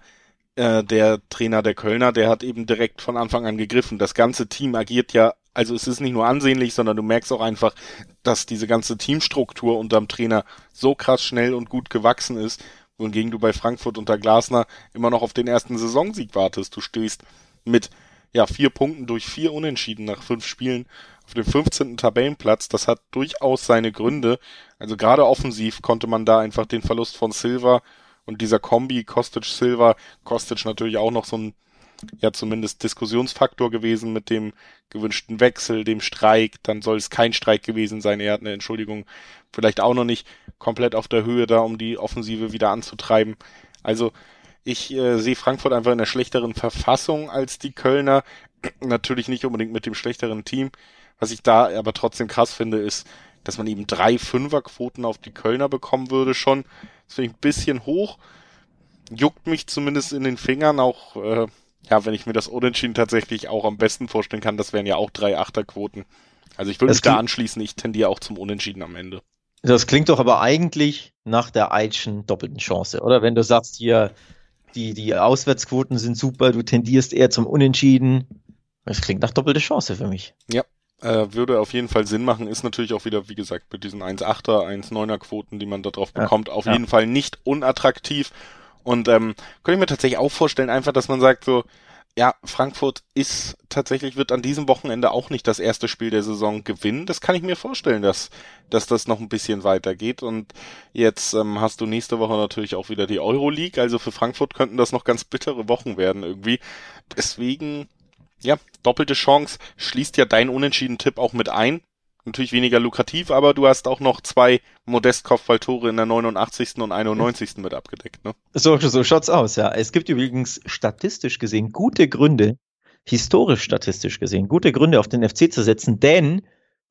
äh, der Trainer der Kölner, der hat eben direkt von Anfang an gegriffen. Das ganze Team agiert ja also es ist nicht nur ansehnlich, sondern du merkst auch einfach, dass diese ganze Teamstruktur unterm Trainer so krass schnell und gut gewachsen ist, wohingegen du bei Frankfurt unter Glasner immer noch auf den ersten Saisonsieg wartest. Du stehst mit ja, vier Punkten durch vier Unentschieden nach fünf Spielen auf dem 15. Tabellenplatz. Das hat durchaus seine Gründe. Also gerade offensiv konnte man da einfach den Verlust von Silva und dieser Kombi Kostic-Silva, Kostic natürlich auch noch so ein ja zumindest Diskussionsfaktor gewesen mit dem gewünschten Wechsel, dem Streik. Dann soll es kein Streik gewesen sein. Er hat eine Entschuldigung vielleicht auch noch nicht komplett auf der Höhe da, um die Offensive wieder anzutreiben. Also ich äh, sehe Frankfurt einfach in einer schlechteren Verfassung als die Kölner. *clears throat* Natürlich nicht unbedingt mit dem schlechteren Team. Was ich da aber trotzdem krass finde, ist, dass man eben drei Fünferquoten auf die Kölner bekommen würde schon. Das finde ich ein bisschen hoch. Juckt mich zumindest in den Fingern auch, äh, ja, wenn ich mir das Unentschieden tatsächlich auch am besten vorstellen kann, das wären ja auch drei Achterquoten. Also ich würde mich da anschließen, ich tendiere auch zum Unentschieden am Ende. Das klingt doch aber eigentlich nach der Eitschen doppelten Chance, oder? Wenn du sagst hier, die, die Auswärtsquoten sind super, du tendierst eher zum Unentschieden. Das klingt nach doppelte Chance für mich. Ja, äh, würde auf jeden Fall Sinn machen, ist natürlich auch wieder, wie gesagt, mit diesen 1,8er, 1,9er Quoten, die man da drauf bekommt, ja, auf ja. jeden Fall nicht unattraktiv. Und ähm, könnte ich mir tatsächlich auch vorstellen, einfach, dass man sagt so, ja, Frankfurt ist tatsächlich, wird an diesem Wochenende auch nicht das erste Spiel der Saison gewinnen. Das kann ich mir vorstellen, dass, dass das noch ein bisschen weitergeht. Und jetzt ähm, hast du nächste Woche natürlich auch wieder die Euroleague. Also für Frankfurt könnten das noch ganz bittere Wochen werden irgendwie. Deswegen, ja, doppelte Chance schließt ja dein Unentschieden-Tipp auch mit ein natürlich weniger lukrativ, aber du hast auch noch zwei Modest-Kopfballtore in der 89. und 91. mit abgedeckt, ne? So, so schaut's aus, ja. Es gibt übrigens statistisch gesehen gute Gründe, historisch statistisch gesehen, gute Gründe auf den FC zu setzen, denn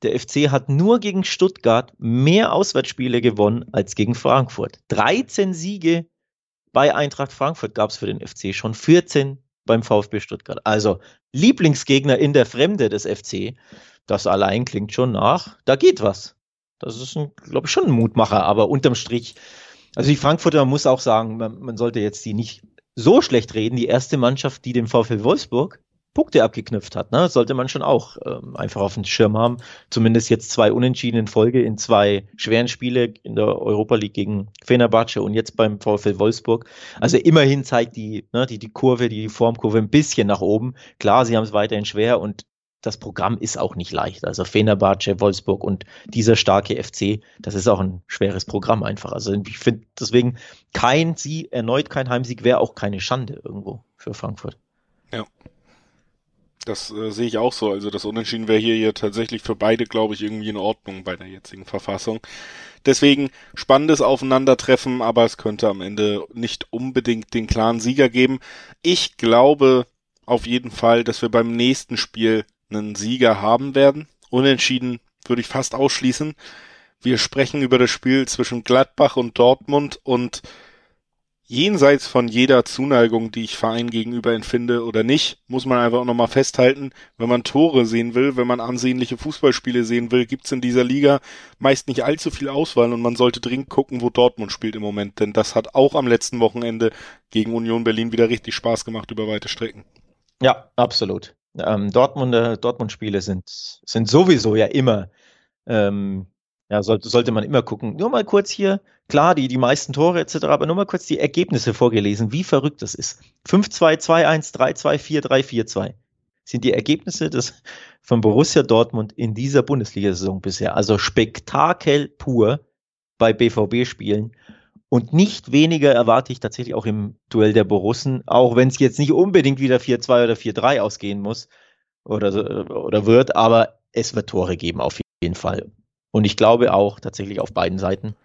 der FC hat nur gegen Stuttgart mehr Auswärtsspiele gewonnen als gegen Frankfurt. 13 Siege bei Eintracht Frankfurt gab's für den FC, schon 14 beim VfB Stuttgart. Also Lieblingsgegner in der Fremde des FC. Das allein klingt schon nach, da geht was. Das ist, glaube ich, schon ein Mutmacher, aber unterm Strich, also die Frankfurter muss auch sagen, man, man sollte jetzt die nicht so schlecht reden. Die erste Mannschaft, die dem VfL Wolfsburg Punkte abgeknüpft hat, ne? sollte man schon auch ähm, einfach auf dem Schirm haben. Zumindest jetzt zwei Unentschieden in Folge in zwei schweren Spiele in der Europa League gegen Fenerbahce und jetzt beim VfL Wolfsburg. Also immerhin zeigt die, ne, die, die Kurve, die Formkurve ein bisschen nach oben. Klar, sie haben es weiterhin schwer und das Programm ist auch nicht leicht. Also Fenerbahce, Wolfsburg und dieser starke FC, das ist auch ein schweres Programm einfach. Also ich finde deswegen kein Sie, erneut kein Heimsieg wäre auch keine Schande irgendwo für Frankfurt. Ja. Das äh, sehe ich auch so. Also das Unentschieden wäre hier, hier tatsächlich für beide, glaube ich, irgendwie in Ordnung bei der jetzigen Verfassung. Deswegen spannendes Aufeinandertreffen, aber es könnte am Ende nicht unbedingt den klaren Sieger geben. Ich glaube auf jeden Fall, dass wir beim nächsten Spiel einen Sieger haben werden. Unentschieden würde ich fast ausschließen. Wir sprechen über das Spiel zwischen Gladbach und Dortmund und jenseits von jeder Zuneigung, die ich Verein gegenüber empfinde oder nicht, muss man einfach auch nochmal festhalten, wenn man Tore sehen will, wenn man ansehnliche Fußballspiele sehen will, gibt's in dieser Liga meist nicht allzu viel Auswahl und man sollte dringend gucken, wo Dortmund spielt im Moment, denn das hat auch am letzten Wochenende gegen Union Berlin wieder richtig Spaß gemacht über weite Strecken. Ja, absolut. Ähm, Dortmunder, Dortmund-Spiele sind, sind sowieso ja immer, ähm, ja, sollte, sollte man immer gucken. Nur mal kurz hier, klar, die, die meisten Tore etc., aber nur mal kurz die Ergebnisse vorgelesen, wie verrückt das ist. 5-2, 2-1, 3-2, 4-3, 4-2 sind die Ergebnisse des, von Borussia Dortmund in dieser Bundesliga-Saison bisher. Also Spektakel pur bei BVB-Spielen. Und nicht weniger erwarte ich tatsächlich auch im Duell der Borussen, auch wenn es jetzt nicht unbedingt wieder 4-2 oder 4-3 ausgehen muss oder, oder wird, aber es wird Tore geben auf jeden Fall. Und ich glaube auch tatsächlich auf beiden Seiten.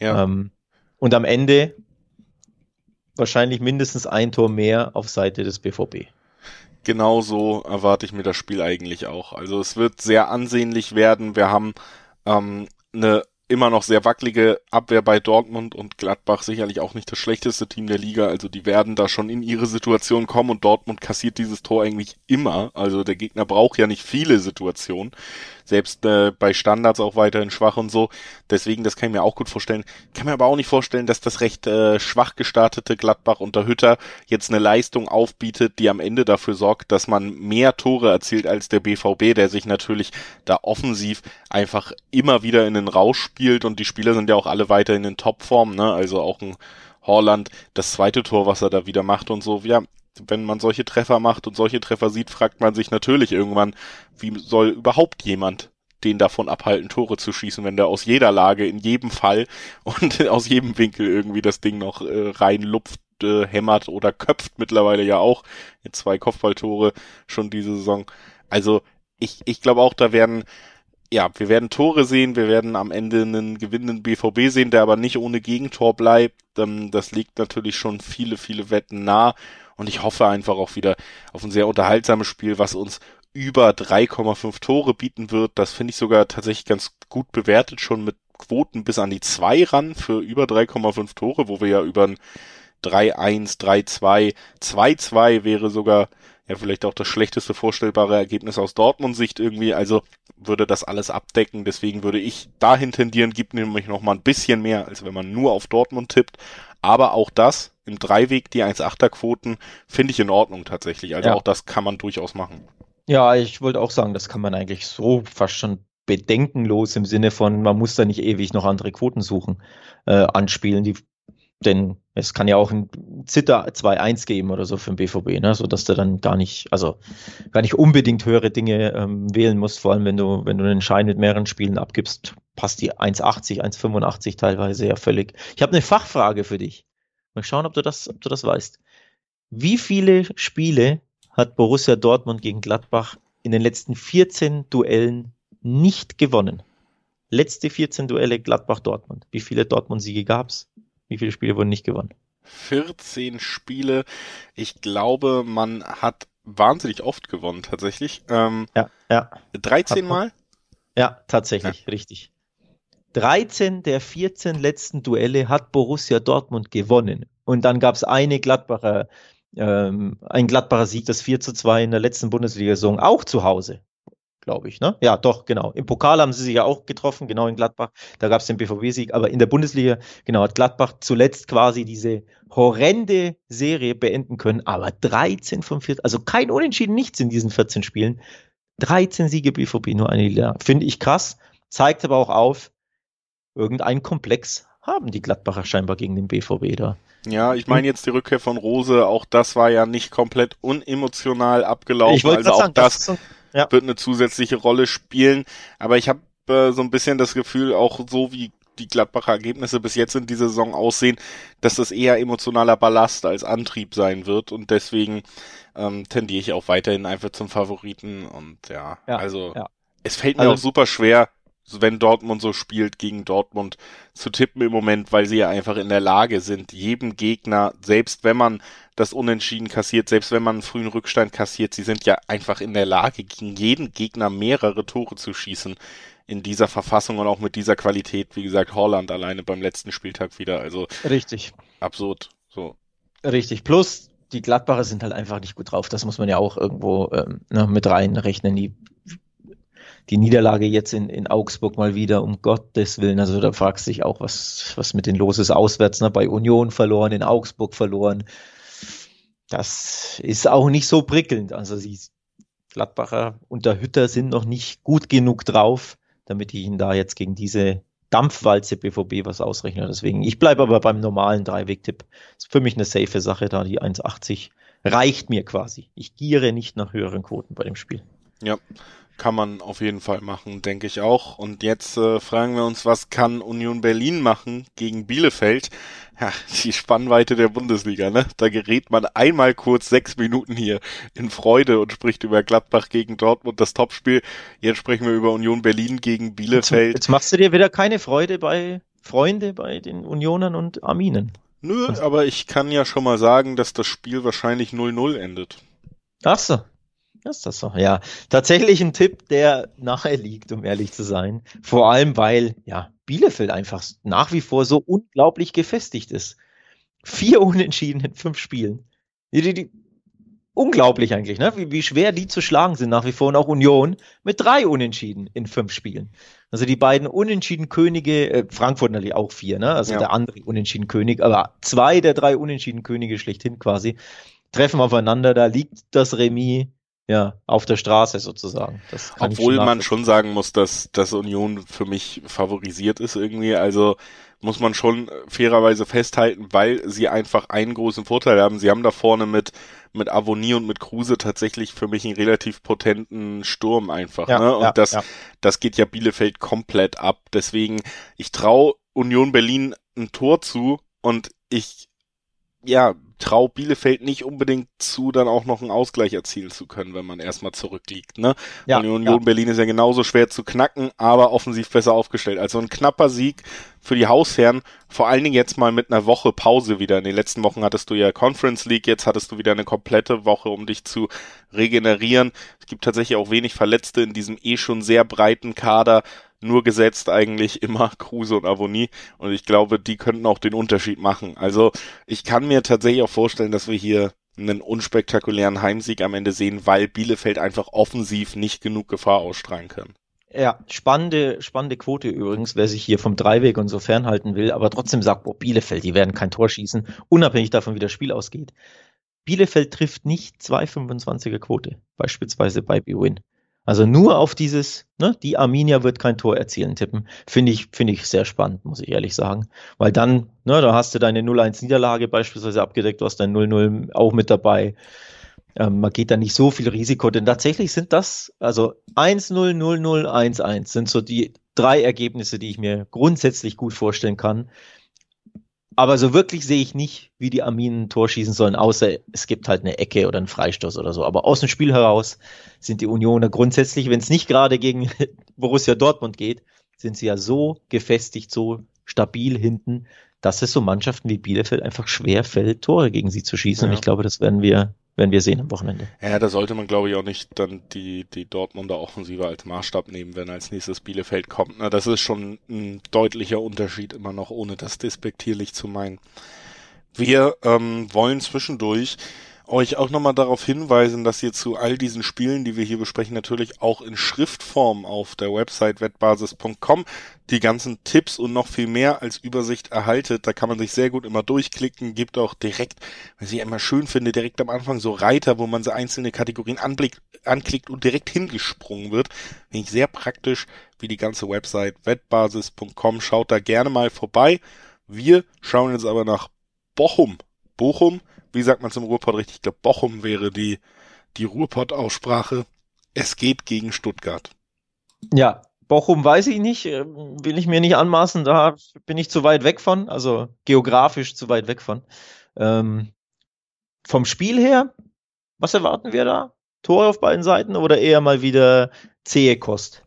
Ja. Ähm, und am Ende wahrscheinlich mindestens ein Tor mehr auf Seite des BVB. Genauso erwarte ich mir das Spiel eigentlich auch. Also es wird sehr ansehnlich werden. Wir haben ähm, eine immer noch sehr wackelige Abwehr bei Dortmund und Gladbach sicherlich auch nicht das schlechteste Team der Liga. Also die werden da schon in ihre Situation kommen und Dortmund kassiert dieses Tor eigentlich immer. Also der Gegner braucht ja nicht viele Situationen selbst äh, bei Standards auch weiterhin schwach und so. Deswegen, das kann ich mir auch gut vorstellen. Kann mir aber auch nicht vorstellen, dass das recht äh, schwach gestartete Gladbach unter Hütter jetzt eine Leistung aufbietet, die am Ende dafür sorgt, dass man mehr Tore erzielt als der BVB, der sich natürlich da offensiv einfach immer wieder in den Rausch spielt und die Spieler sind ja auch alle weiter in den Topform, ne? Also auch ein Horland, das zweite Tor, was er da wieder macht und so, ja, wenn man solche Treffer macht und solche Treffer sieht, fragt man sich natürlich irgendwann, wie soll überhaupt jemand den davon abhalten, Tore zu schießen, wenn der aus jeder Lage, in jedem Fall und *laughs* aus jedem Winkel irgendwie das Ding noch äh, reinlupft, äh, hämmert oder köpft mittlerweile ja auch. in zwei Kopfballtore schon diese Saison. Also ich, ich glaube auch, da werden ja, wir werden Tore sehen, wir werden am Ende einen gewinnenden BVB sehen, der aber nicht ohne Gegentor bleibt. Ähm, das liegt natürlich schon viele, viele Wetten nah. Und ich hoffe einfach auch wieder auf ein sehr unterhaltsames Spiel, was uns über 3,5 Tore bieten wird. Das finde ich sogar tatsächlich ganz gut bewertet, schon mit Quoten bis an die 2 ran für über 3,5 Tore, wo wir ja über ein 3-1, 3-2, 2-2 wäre sogar ja vielleicht auch das schlechteste vorstellbare Ergebnis aus Dortmund-Sicht irgendwie. Also würde das alles abdecken. Deswegen würde ich dahin tendieren, gibt nämlich noch mal ein bisschen mehr, als wenn man nur auf Dortmund tippt. Aber auch das im Dreiweg, die 1,8er Quoten, finde ich in Ordnung tatsächlich. Also ja. auch das kann man durchaus machen. Ja, ich wollte auch sagen, das kann man eigentlich so fast schon bedenkenlos im Sinne von, man muss da nicht ewig noch andere Quoten suchen, äh, anspielen. Die, denn es kann ja auch ein Zitter 2-1 geben oder so für den BVB, ne? sodass du dann gar nicht, also gar nicht unbedingt höhere Dinge ähm, wählen musst, vor allem wenn du, wenn du einen Schein mit mehreren Spielen abgibst, passt die 1,80, 1,85 teilweise ja völlig. Ich habe eine Fachfrage für dich. Mal schauen, ob du das, ob du das weißt. Wie viele Spiele hat Borussia Dortmund gegen Gladbach in den letzten 14 Duellen nicht gewonnen. Letzte 14 Duelle Gladbach-Dortmund. Wie viele Dortmund-Siege gab's? Wie viele Spiele wurden nicht gewonnen? 14 Spiele. Ich glaube, man hat wahnsinnig oft gewonnen, tatsächlich. Ähm, ja, ja. 13 Mal? Ja, tatsächlich, ja. richtig. 13 der 14 letzten Duelle hat Borussia Dortmund gewonnen. Und dann gab's eine Gladbacher ähm, ein Gladbacher Sieg, das 4 zu 2 in der letzten Bundesliga-Saison, auch zu Hause, glaube ich. Ne? Ja, doch, genau. Im Pokal haben sie sich ja auch getroffen, genau in Gladbach. Da gab es den BVB-Sieg, aber in der Bundesliga, genau, hat Gladbach zuletzt quasi diese horrende Serie beenden können. Aber 13 von 14, also kein Unentschieden, nichts in diesen 14 Spielen. 13 Siege BVB, nur eine Liga. Finde ich krass, zeigt aber auch auf, irgendein Komplex haben die Gladbacher scheinbar gegen den BVB da. Ja, ich meine jetzt die Rückkehr von Rose, auch das war ja nicht komplett unemotional abgelaufen. Ich also auch sagen, das, das ja. wird eine zusätzliche Rolle spielen. Aber ich habe äh, so ein bisschen das Gefühl, auch so wie die Gladbacher Ergebnisse bis jetzt in dieser Saison aussehen, dass das eher emotionaler Ballast als Antrieb sein wird und deswegen ähm, tendiere ich auch weiterhin einfach zum Favoriten und ja, ja also ja. es fällt mir also, auch super schwer, wenn Dortmund so spielt, gegen Dortmund zu tippen im Moment, weil sie ja einfach in der Lage sind, jedem Gegner, selbst wenn man das Unentschieden kassiert, selbst wenn man einen frühen Rückstand kassiert, sie sind ja einfach in der Lage, gegen jeden Gegner mehrere Tore zu schießen in dieser Verfassung und auch mit dieser Qualität, wie gesagt, Holland alleine beim letzten Spieltag wieder, also richtig. absurd, so. Richtig, plus die Gladbacher sind halt einfach nicht gut drauf, das muss man ja auch irgendwo ähm, ne, mit reinrechnen, die die Niederlage jetzt in, in Augsburg mal wieder, um Gottes Willen. Also da fragst du dich auch, was, was mit den los ist auswärts, ne? bei Union verloren, in Augsburg verloren. Das ist auch nicht so prickelnd. Also die Gladbacher und der Hütter sind noch nicht gut genug drauf, damit ich ihnen da jetzt gegen diese Dampfwalze BVB was ausrechne. Deswegen, ich bleibe aber beim normalen Dreiweg-Tipp. Ist für mich eine safe Sache da, die 1,80 reicht mir quasi. Ich giere nicht nach höheren Quoten bei dem Spiel. Ja, kann man auf jeden Fall machen, denke ich auch. Und jetzt äh, fragen wir uns, was kann Union Berlin machen gegen Bielefeld? Ja, die Spannweite der Bundesliga, ne? Da gerät man einmal kurz sechs Minuten hier in Freude und spricht über Gladbach gegen Dortmund, das Topspiel. Jetzt sprechen wir über Union Berlin gegen Bielefeld. Jetzt, jetzt machst du dir wieder keine Freude bei Freunde bei den Unionern und Arminen. Nö, aber ich kann ja schon mal sagen, dass das Spiel wahrscheinlich 0-0 endet. Ach so. Ist das so? Ja, tatsächlich ein Tipp, der nahe liegt, um ehrlich zu sein. Vor allem, weil, ja, Bielefeld einfach nach wie vor so unglaublich gefestigt ist. Vier Unentschieden in fünf Spielen. Die, die, die, unglaublich eigentlich, ne? Wie, wie schwer die zu schlagen sind nach wie vor und auch Union mit drei Unentschieden in fünf Spielen. Also die beiden Unentschieden Könige, äh, Frankfurt natürlich auch vier, ne? Also ja. der andere Unentschieden König, aber zwei der drei Unentschieden Könige schlechthin quasi treffen aufeinander. Da liegt das Remis ja, auf der Straße sozusagen. Obwohl schon man schon sagen muss, dass, dass Union für mich favorisiert ist irgendwie. Also muss man schon fairerweise festhalten, weil sie einfach einen großen Vorteil haben. Sie haben da vorne mit, mit Avonie und mit Kruse tatsächlich für mich einen relativ potenten Sturm einfach. Ja, ne? Und ja, das, ja. das geht ja Bielefeld komplett ab. Deswegen, ich traue Union Berlin ein Tor zu und ich ja, trau Bielefeld nicht unbedingt zu, dann auch noch einen Ausgleich erzielen zu können, wenn man erstmal zurückliegt. Ne? Ja, und Union ja. Berlin ist ja genauso schwer zu knacken, aber offensiv besser aufgestellt. Also ein knapper Sieg für die Hausherren, vor allen Dingen jetzt mal mit einer Woche Pause wieder. In den letzten Wochen hattest du ja Conference League, jetzt hattest du wieder eine komplette Woche, um dich zu regenerieren. Es gibt tatsächlich auch wenig Verletzte in diesem eh schon sehr breiten Kader nur gesetzt eigentlich immer *laughs* Kruse und Avonie und ich glaube, die könnten auch den Unterschied machen. Also ich kann mir tatsächlich auch vorstellen, dass wir hier einen unspektakulären Heimsieg am Ende sehen, weil Bielefeld einfach offensiv nicht genug Gefahr ausstrahlen kann. Ja, spannende, spannende Quote übrigens, wer sich hier vom Dreiweg und so fernhalten will, aber trotzdem sagt, boah, Bielefeld, die werden kein Tor schießen, unabhängig davon, wie das Spiel ausgeht. Bielefeld trifft nicht 2,25er Quote, beispielsweise bei B-Win. Also nur auf dieses, ne, die Arminia wird kein Tor erzielen tippen, finde ich, finde ich sehr spannend, muss ich ehrlich sagen. Weil dann, ne, da hast du deine 0-1-Niederlage beispielsweise abgedeckt, du hast dein 0-0 auch mit dabei. Ähm, man geht da nicht so viel Risiko, denn tatsächlich sind das, also 1-0, 0-0, 1-1 sind so die drei Ergebnisse, die ich mir grundsätzlich gut vorstellen kann. Aber so wirklich sehe ich nicht, wie die Arminen ein Tor schießen sollen, außer es gibt halt eine Ecke oder einen Freistoß oder so. Aber aus dem Spiel heraus sind die Unioner grundsätzlich, wenn es nicht gerade gegen *laughs* Borussia Dortmund geht, sind sie ja so gefestigt, so stabil hinten, dass es so Mannschaften wie Bielefeld einfach schwer fällt, Tore gegen sie zu schießen. Ja. Und ich glaube, das werden wir werden wir sehen am Wochenende. Ja, da sollte man, glaube ich, auch nicht dann die, die Dortmunder Offensive als Maßstab nehmen, wenn als nächstes Bielefeld kommt. Na, das ist schon ein deutlicher Unterschied immer noch, ohne das despektierlich zu meinen. Wir ähm, wollen zwischendurch euch auch nochmal darauf hinweisen, dass ihr zu all diesen Spielen, die wir hier besprechen, natürlich auch in Schriftform auf der Website wettbasis.com die ganzen Tipps und noch viel mehr als Übersicht erhaltet. Da kann man sich sehr gut immer durchklicken, gibt auch direkt, was ich immer schön finde, direkt am Anfang so Reiter, wo man so einzelne Kategorien anblickt, anklickt und direkt hingesprungen wird. Finde ich sehr praktisch, wie die ganze Website wettbasis.com. Schaut da gerne mal vorbei. Wir schauen jetzt aber nach Bochum. Bochum wie sagt man zum Ruhrpott richtig? Ich glaube, Bochum wäre die, die Ruhrpott-Aussprache. Es geht gegen Stuttgart. Ja, Bochum weiß ich nicht, äh, will ich mir nicht anmaßen, da bin ich zu weit weg von, also geografisch zu weit weg von. Ähm, vom Spiel her, was erwarten wir da? Tore auf beiden Seiten oder eher mal wieder zähe Kost?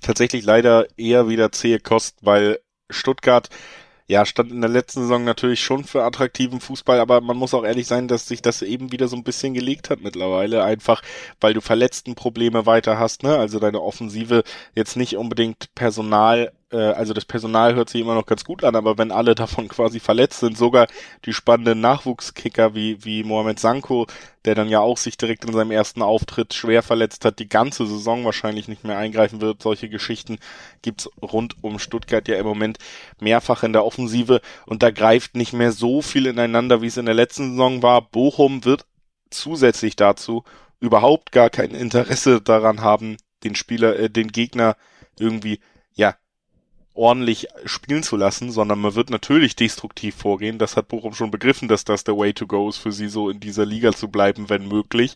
Tatsächlich leider eher wieder zähe Kost, weil Stuttgart ja, stand in der letzten Saison natürlich schon für attraktiven Fußball, aber man muss auch ehrlich sein, dass sich das eben wieder so ein bisschen gelegt hat mittlerweile, einfach weil du Verletztenprobleme weiter hast, ne? Also deine Offensive jetzt nicht unbedingt Personal äh, also das Personal hört sich immer noch ganz gut an, aber wenn alle davon quasi verletzt sind, sogar die spannenden Nachwuchskicker wie, wie Mohamed Sanko, der dann ja auch sich direkt in seinem ersten Auftritt schwer verletzt hat, die ganze Saison wahrscheinlich nicht mehr eingreifen wird. Solche Geschichten gibt's rund um Stuttgart ja im Moment mehrfach in der Offensive und da greift nicht mehr so viel ineinander, wie es in der letzten Saison war. Bochum wird zusätzlich dazu überhaupt gar kein Interesse daran haben, den Spieler, äh, den Gegner irgendwie ja ordentlich spielen zu lassen, sondern man wird natürlich destruktiv vorgehen. Das hat Bochum schon begriffen, dass das der Way to go ist, für sie so in dieser Liga zu bleiben, wenn möglich.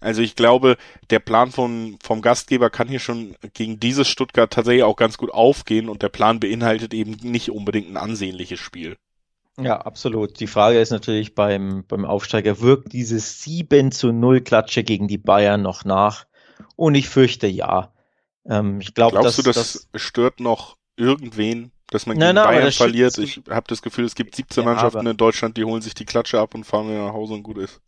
Also ich glaube, der Plan von, vom Gastgeber kann hier schon gegen dieses Stuttgart tatsächlich auch ganz gut aufgehen und der Plan beinhaltet eben nicht unbedingt ein ansehnliches Spiel. Ja, absolut. Die Frage ist natürlich beim, beim Aufsteiger, wirkt dieses 7 zu 0 Klatsche gegen die Bayern noch nach? Und ich fürchte ja. Ähm, ich glaub, Glaubst dass, du, das, das stört noch irgendwen, dass man nein, gegen nein, Bayern verliert. Ich habe das Gefühl, es gibt 17 ja, Mannschaften in Deutschland, die holen sich die Klatsche ab und fahren wieder nach Hause und gut ist.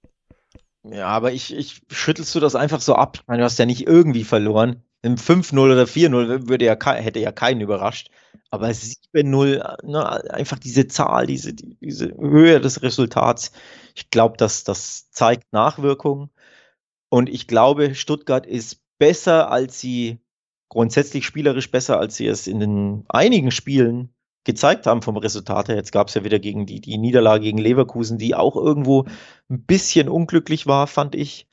Ja, aber ich, ich schüttelst du das einfach so ab. Meine, du hast ja nicht irgendwie verloren. Im 5-0 oder 4-0 würde ja hätte ja keinen überrascht. Aber 7-0, ne, einfach diese Zahl, diese, diese Höhe des Resultats, ich glaube, dass das zeigt Nachwirkungen. Und ich glaube, Stuttgart ist besser, als sie grundsätzlich spielerisch besser, als sie es in den einigen Spielen gezeigt haben vom Resultat her. Jetzt gab es ja wieder gegen die, die Niederlage gegen Leverkusen, die auch irgendwo ein bisschen unglücklich war, fand ich.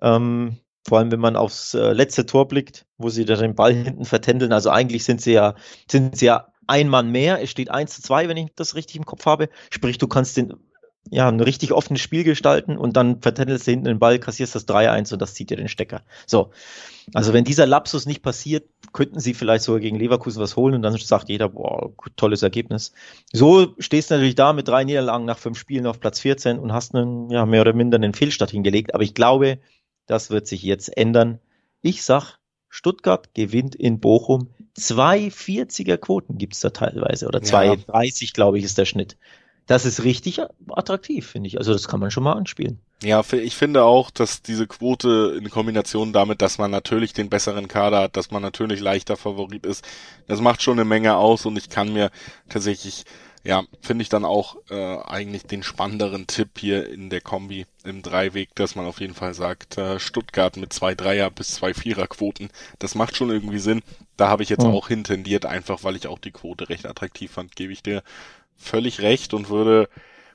Ähm, vor allem, wenn man aufs äh, letzte Tor blickt, wo sie da den Ball hinten vertändeln. Also eigentlich sind sie ja, sind sie ja ein Mann mehr. Es steht 1 zu 2, wenn ich das richtig im Kopf habe. Sprich, du kannst den, ja, ein richtig offenes Spiel gestalten und dann vertändelst du hinten den Ball, kassierst das 3-1 und das zieht dir den Stecker. So. Also wenn dieser Lapsus nicht passiert, könnten sie vielleicht sogar gegen Leverkusen was holen und dann sagt jeder, boah, tolles Ergebnis. So stehst du natürlich da mit drei Niederlagen nach fünf Spielen auf Platz 14 und hast einen, ja, mehr oder minder einen Fehlstart hingelegt. Aber ich glaube, das wird sich jetzt ändern. Ich sag, Stuttgart gewinnt in Bochum. Zwei 40er Quoten gibt's da teilweise oder zwei 30, glaube ich, ist der Schnitt. Das ist richtig attraktiv, finde ich. Also das kann man schon mal anspielen. Ja, ich finde auch, dass diese Quote in Kombination damit, dass man natürlich den besseren Kader hat, dass man natürlich leichter Favorit ist, das macht schon eine Menge aus und ich kann mir tatsächlich ja, finde ich dann auch äh, eigentlich den spannenderen Tipp hier in der Kombi im Dreiweg, dass man auf jeden Fall sagt, äh, Stuttgart mit zwei Dreier bis zwei Vierer Quoten, das macht schon irgendwie Sinn. Da habe ich jetzt mhm. auch hintendiert, einfach weil ich auch die Quote recht attraktiv fand, gebe ich dir völlig recht und würde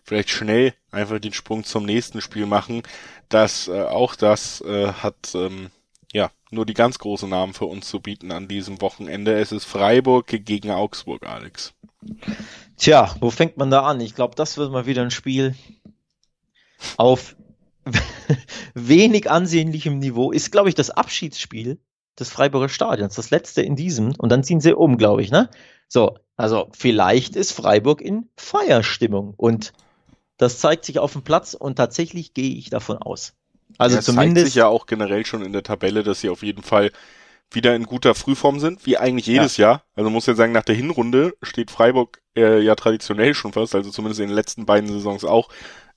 vielleicht schnell einfach den Sprung zum nächsten Spiel machen. Das äh, auch das äh, hat ähm, ja nur die ganz großen Namen für uns zu bieten an diesem Wochenende. Es ist Freiburg gegen Augsburg, Alex. Tja, wo fängt man da an? Ich glaube, das wird mal wieder ein Spiel auf *laughs* wenig ansehnlichem Niveau. Ist, glaube ich, das Abschiedsspiel des Freiburger Stadions, das letzte in diesem. Und dann ziehen sie um, glaube ich, ne? So, also vielleicht ist Freiburg in Feierstimmung und das zeigt sich auf dem Platz und tatsächlich gehe ich davon aus. Also ja, zumindest. zeigt sich ja auch generell schon in der Tabelle, dass sie auf jeden Fall wieder in guter Frühform sind, wie eigentlich jedes ja. Jahr. Also muss ja sagen, nach der Hinrunde steht Freiburg äh, ja traditionell schon fast, also zumindest in den letzten beiden Saisons auch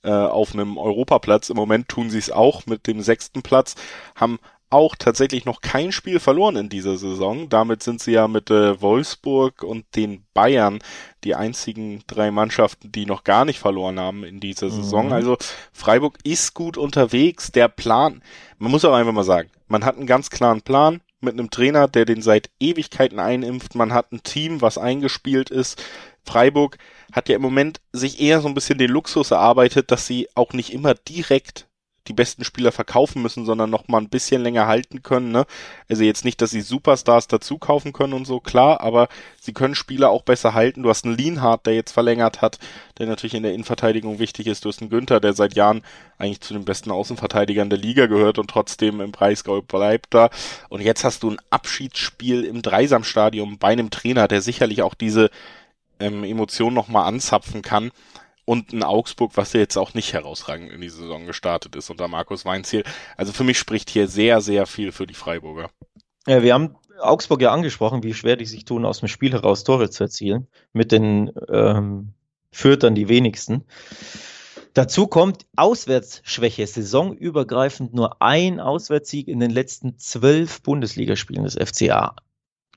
äh, auf einem Europaplatz. Im Moment tun sie es auch mit dem sechsten Platz, haben auch tatsächlich noch kein Spiel verloren in dieser Saison. Damit sind sie ja mit äh, Wolfsburg und den Bayern die einzigen drei Mannschaften, die noch gar nicht verloren haben in dieser Saison. Mhm. Also Freiburg ist gut unterwegs. Der Plan, man muss auch einfach mal sagen, man hat einen ganz klaren Plan mit einem Trainer, der den seit Ewigkeiten einimpft. Man hat ein Team, was eingespielt ist. Freiburg hat ja im Moment sich eher so ein bisschen den Luxus erarbeitet, dass sie auch nicht immer direkt die besten Spieler verkaufen müssen, sondern noch mal ein bisschen länger halten können. Ne? Also jetzt nicht, dass sie Superstars dazu kaufen können und so, klar, aber sie können Spieler auch besser halten. Du hast einen Lienhardt, der jetzt verlängert hat, der natürlich in der Innenverteidigung wichtig ist. Du hast einen Günther, der seit Jahren eigentlich zu den besten Außenverteidigern der Liga gehört und trotzdem im Preisgau bleibt da. Und jetzt hast du ein Abschiedsspiel im Dreisamstadium bei einem Trainer, der sicherlich auch diese ähm, Emotionen nochmal anzapfen kann und ein Augsburg, was ja jetzt auch nicht herausragend in die Saison gestartet ist unter Markus Weinziel. Also für mich spricht hier sehr, sehr viel für die Freiburger. Ja, wir haben Augsburg ja angesprochen, wie schwer die sich tun, aus dem Spiel heraus Tore zu erzielen. Mit den ähm, Fürtern die wenigsten. Dazu kommt Auswärtsschwäche, saisonübergreifend nur ein Auswärtssieg in den letzten zwölf Bundesligaspielen des FCA.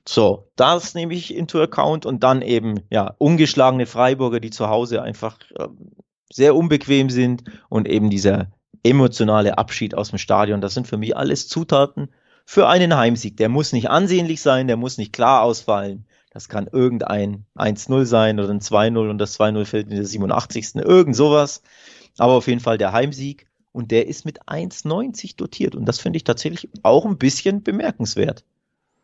So, das nehme ich into account und dann eben, ja, ungeschlagene Freiburger, die zu Hause einfach äh, sehr unbequem sind und eben dieser emotionale Abschied aus dem Stadion. Das sind für mich alles Zutaten für einen Heimsieg. Der muss nicht ansehnlich sein, der muss nicht klar ausfallen. Das kann irgendein 1-0 sein oder ein 2-0 und das 2-0 fällt in der 87. Irgend sowas. Aber auf jeden Fall der Heimsieg. Und der ist mit 1,90 dotiert. Und das finde ich tatsächlich auch ein bisschen bemerkenswert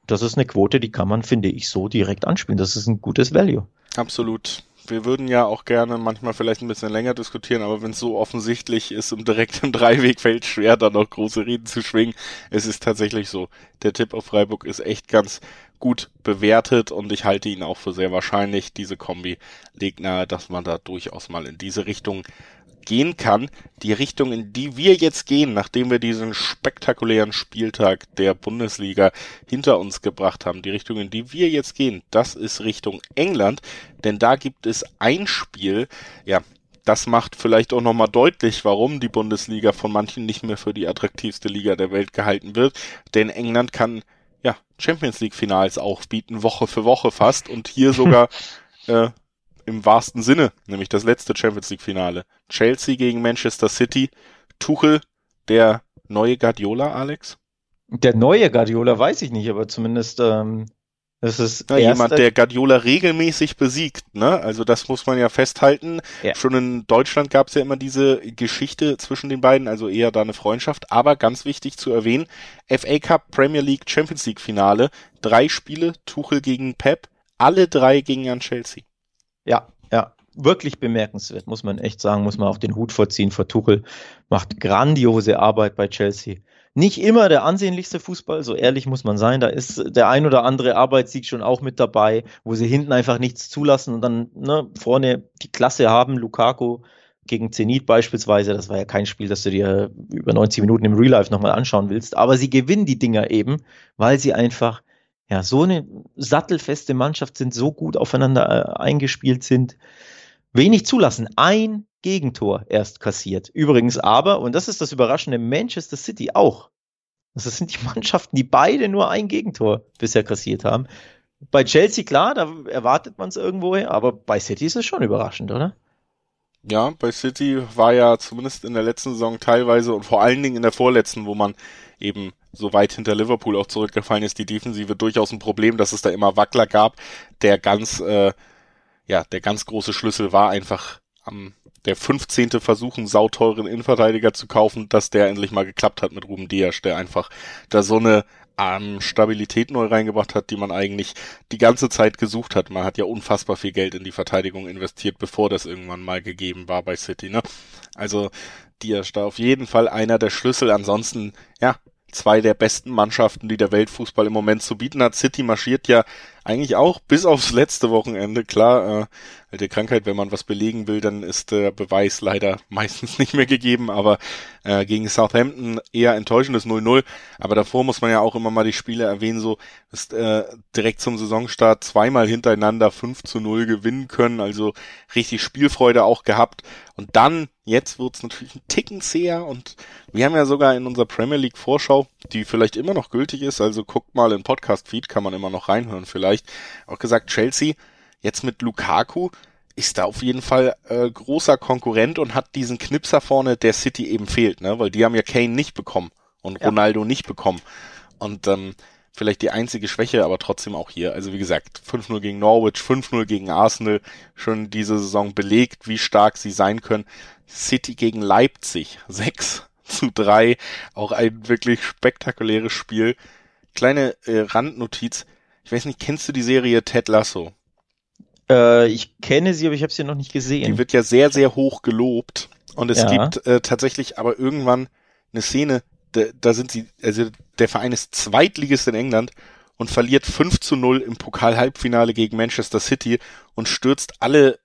das ist eine Quote, die kann man, finde ich, so direkt anspielen. Das ist ein gutes Value. Absolut. Wir würden ja auch gerne manchmal vielleicht ein bisschen länger diskutieren, aber wenn es so offensichtlich ist im direkten Dreiweg, fällt schwer, da noch große Reden zu schwingen. Es ist tatsächlich so. Der Tipp auf Freiburg ist echt ganz gut bewertet und ich halte ihn auch für sehr wahrscheinlich. Diese Kombi legt nahe, dass man da durchaus mal in diese Richtung gehen kann, die Richtung, in die wir jetzt gehen, nachdem wir diesen spektakulären Spieltag der Bundesliga hinter uns gebracht haben, die Richtung, in die wir jetzt gehen, das ist Richtung England, denn da gibt es ein Spiel, ja, das macht vielleicht auch nochmal deutlich, warum die Bundesliga von manchen nicht mehr für die attraktivste Liga der Welt gehalten wird, denn England kann ja Champions League Finals auch bieten, Woche für Woche fast und hier sogar *laughs* äh, im wahrsten Sinne, nämlich das letzte Champions League Finale. Chelsea gegen Manchester City. Tuchel, der neue Guardiola, Alex? Der neue Guardiola weiß ich nicht, aber zumindest ähm, Das ist ja, jemand, der Guardiola regelmäßig besiegt, ne? Also das muss man ja festhalten. Ja. Schon in Deutschland gab es ja immer diese Geschichte zwischen den beiden, also eher da eine Freundschaft. Aber ganz wichtig zu erwähnen, FA Cup, Premier League, Champions League Finale, drei Spiele, Tuchel gegen Pep, alle drei gegen an Chelsea. Ja, ja, wirklich bemerkenswert, muss man echt sagen, muss man auch den Hut vorziehen vor Tuchel. Macht grandiose Arbeit bei Chelsea nicht immer der ansehnlichste Fußball, so ehrlich muss man sein. Da ist der ein oder andere Arbeitssieg schon auch mit dabei, wo sie hinten einfach nichts zulassen und dann ne, vorne die Klasse haben. Lukaku gegen Zenit beispielsweise, das war ja kein Spiel, das du dir über 90 Minuten im Real Life nochmal anschauen willst. Aber sie gewinnen die Dinger eben, weil sie einfach ja so eine sattelfeste Mannschaft sind, so gut aufeinander äh, eingespielt sind, wenig zulassen. Ein Gegentor erst kassiert. Übrigens aber, und das ist das Überraschende, Manchester City auch. Also das sind die *laughs* Mannschaften, die beide nur ein Gegentor bisher kassiert haben. Bei Chelsea, klar, da erwartet man es irgendwoher, aber bei City ist es schon überraschend, oder? Ja, bei City war ja zumindest in der letzten Saison teilweise und vor allen Dingen in der vorletzten, wo man eben so weit hinter Liverpool auch zurückgefallen ist, die Defensive durchaus ein Problem, dass es da immer Wackler gab. Der ganz, äh, ja, der ganz große Schlüssel war einfach am der 15. Versuch, einen sauteuren Innenverteidiger zu kaufen, dass der endlich mal geklappt hat mit Ruben Dias, der einfach da so eine ähm, Stabilität neu reingebracht hat, die man eigentlich die ganze Zeit gesucht hat. Man hat ja unfassbar viel Geld in die Verteidigung investiert, bevor das irgendwann mal gegeben war bei City, ne? Also Dias da auf jeden Fall einer der Schlüssel. Ansonsten, ja, zwei der besten Mannschaften, die der Weltfußball im Moment zu bieten hat. City marschiert ja eigentlich auch bis aufs letzte Wochenende. Klar, äh, alte Krankheit, wenn man was belegen will, dann ist der Beweis leider *laughs* meistens nicht mehr gegeben, aber äh, gegen Southampton eher enttäuschendes 0-0. Aber davor muss man ja auch immer mal die Spiele erwähnen, so ist äh, direkt zum Saisonstart zweimal hintereinander 5 zu 0 gewinnen können, also richtig Spielfreude auch gehabt. Und dann, jetzt wird's natürlich ein Ticken zäher und wir haben ja sogar in unserer Premier League Vorschau, die vielleicht immer noch gültig ist, also guckt mal in Podcast-Feed, kann man immer noch reinhören vielleicht, auch gesagt, Chelsea jetzt mit Lukaku ist da auf jeden Fall äh, großer Konkurrent und hat diesen Knipser vorne, der City eben fehlt, ne? Weil die haben ja Kane nicht bekommen und ja. Ronaldo nicht bekommen. Und ähm, vielleicht die einzige Schwäche, aber trotzdem auch hier. Also wie gesagt, 5-0 gegen Norwich, 5-0 gegen Arsenal, schon diese Saison belegt, wie stark sie sein können. City gegen Leipzig, *laughs* 6 zu 3, auch ein wirklich spektakuläres Spiel. Kleine äh, Randnotiz, ich weiß nicht, kennst du die Serie Ted Lasso? Äh, ich kenne sie, aber ich habe sie noch nicht gesehen. Die wird ja sehr, sehr hoch gelobt. Und es ja. gibt äh, tatsächlich aber irgendwann eine Szene, da, da sind sie, also der Verein ist Zweitligist in England und verliert 5 zu 0 im Pokal-Halbfinale gegen Manchester City und stürzt alle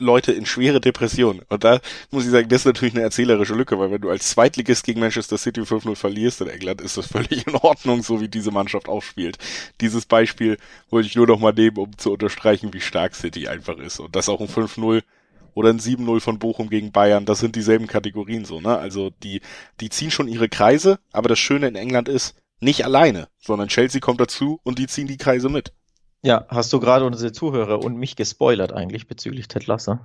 Leute in schwere Depressionen. Und da muss ich sagen, das ist natürlich eine erzählerische Lücke, weil wenn du als Zweitligist gegen Manchester City 5-0 verlierst in England, ist das völlig in Ordnung, so wie diese Mannschaft auch spielt. Dieses Beispiel wollte ich nur noch mal nehmen, um zu unterstreichen, wie stark City einfach ist. Und das auch ein 5-0 oder ein 7-0 von Bochum gegen Bayern, das sind dieselben Kategorien so, ne? Also die, die ziehen schon ihre Kreise, aber das Schöne in England ist, nicht alleine, sondern Chelsea kommt dazu und die ziehen die Kreise mit. Ja, hast du gerade unsere Zuhörer und mich gespoilert eigentlich bezüglich Ted Lasso?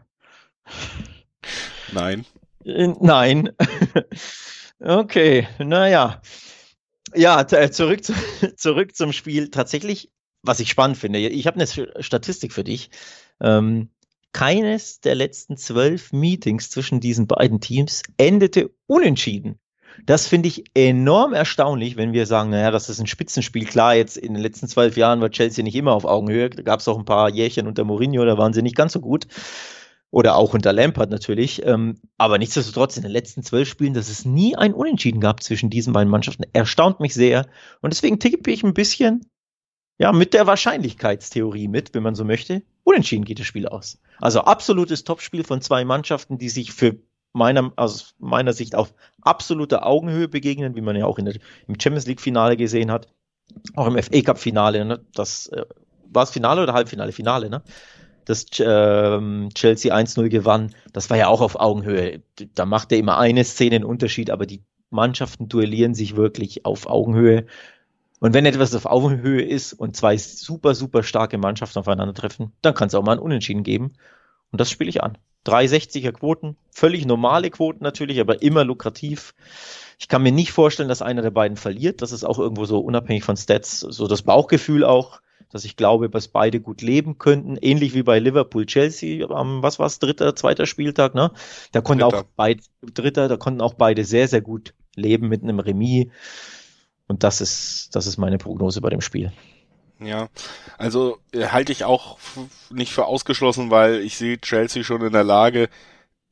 Nein. Äh, nein. *laughs* okay, naja. Ja, äh, zurück, zu, *laughs* zurück zum Spiel. Tatsächlich, was ich spannend finde, ich habe eine Statistik für dich. Ähm, keines der letzten zwölf Meetings zwischen diesen beiden Teams endete unentschieden. Das finde ich enorm erstaunlich, wenn wir sagen, naja, das ist ein Spitzenspiel. Klar, jetzt in den letzten zwölf Jahren war Chelsea nicht immer auf Augenhöhe. Da gab es auch ein paar Jährchen unter Mourinho, da waren sie nicht ganz so gut. Oder auch unter Lampard natürlich. Ähm, aber nichtsdestotrotz, in den letzten zwölf Spielen, dass es nie ein Unentschieden gab zwischen diesen beiden Mannschaften, erstaunt mich sehr. Und deswegen tippe ich ein bisschen, ja, mit der Wahrscheinlichkeitstheorie mit, wenn man so möchte. Unentschieden geht das Spiel aus. Also absolutes Topspiel von zwei Mannschaften, die sich für meiner, aus meiner Sicht auf absoluter Augenhöhe begegnen, wie man ja auch der, im Champions League Finale gesehen hat, auch im FA Cup Finale, ne? das äh, war es Finale oder Halbfinale? Finale, ne? Das ähm, Chelsea 1-0 gewann, das war ja auch auf Augenhöhe. Da macht er immer eine Szene einen Unterschied, aber die Mannschaften duellieren sich wirklich auf Augenhöhe. Und wenn etwas auf Augenhöhe ist und zwei super, super starke Mannschaften aufeinandertreffen, dann kann es auch mal ein Unentschieden geben. Und das spiele ich an. 360er Quoten, völlig normale Quoten natürlich, aber immer lukrativ. Ich kann mir nicht vorstellen, dass einer der beiden verliert. Das ist auch irgendwo so unabhängig von Stats, so das Bauchgefühl auch. dass ich glaube, dass beide gut leben könnten, ähnlich wie bei Liverpool Chelsea am was war's dritter, zweiter Spieltag, ne? Da konnten dritter. auch beide dritter, da konnten auch beide sehr sehr gut leben mit einem Remis und das ist das ist meine Prognose bei dem Spiel. Ja, also äh, halte ich auch nicht für ausgeschlossen, weil ich sehe Chelsea schon in der Lage,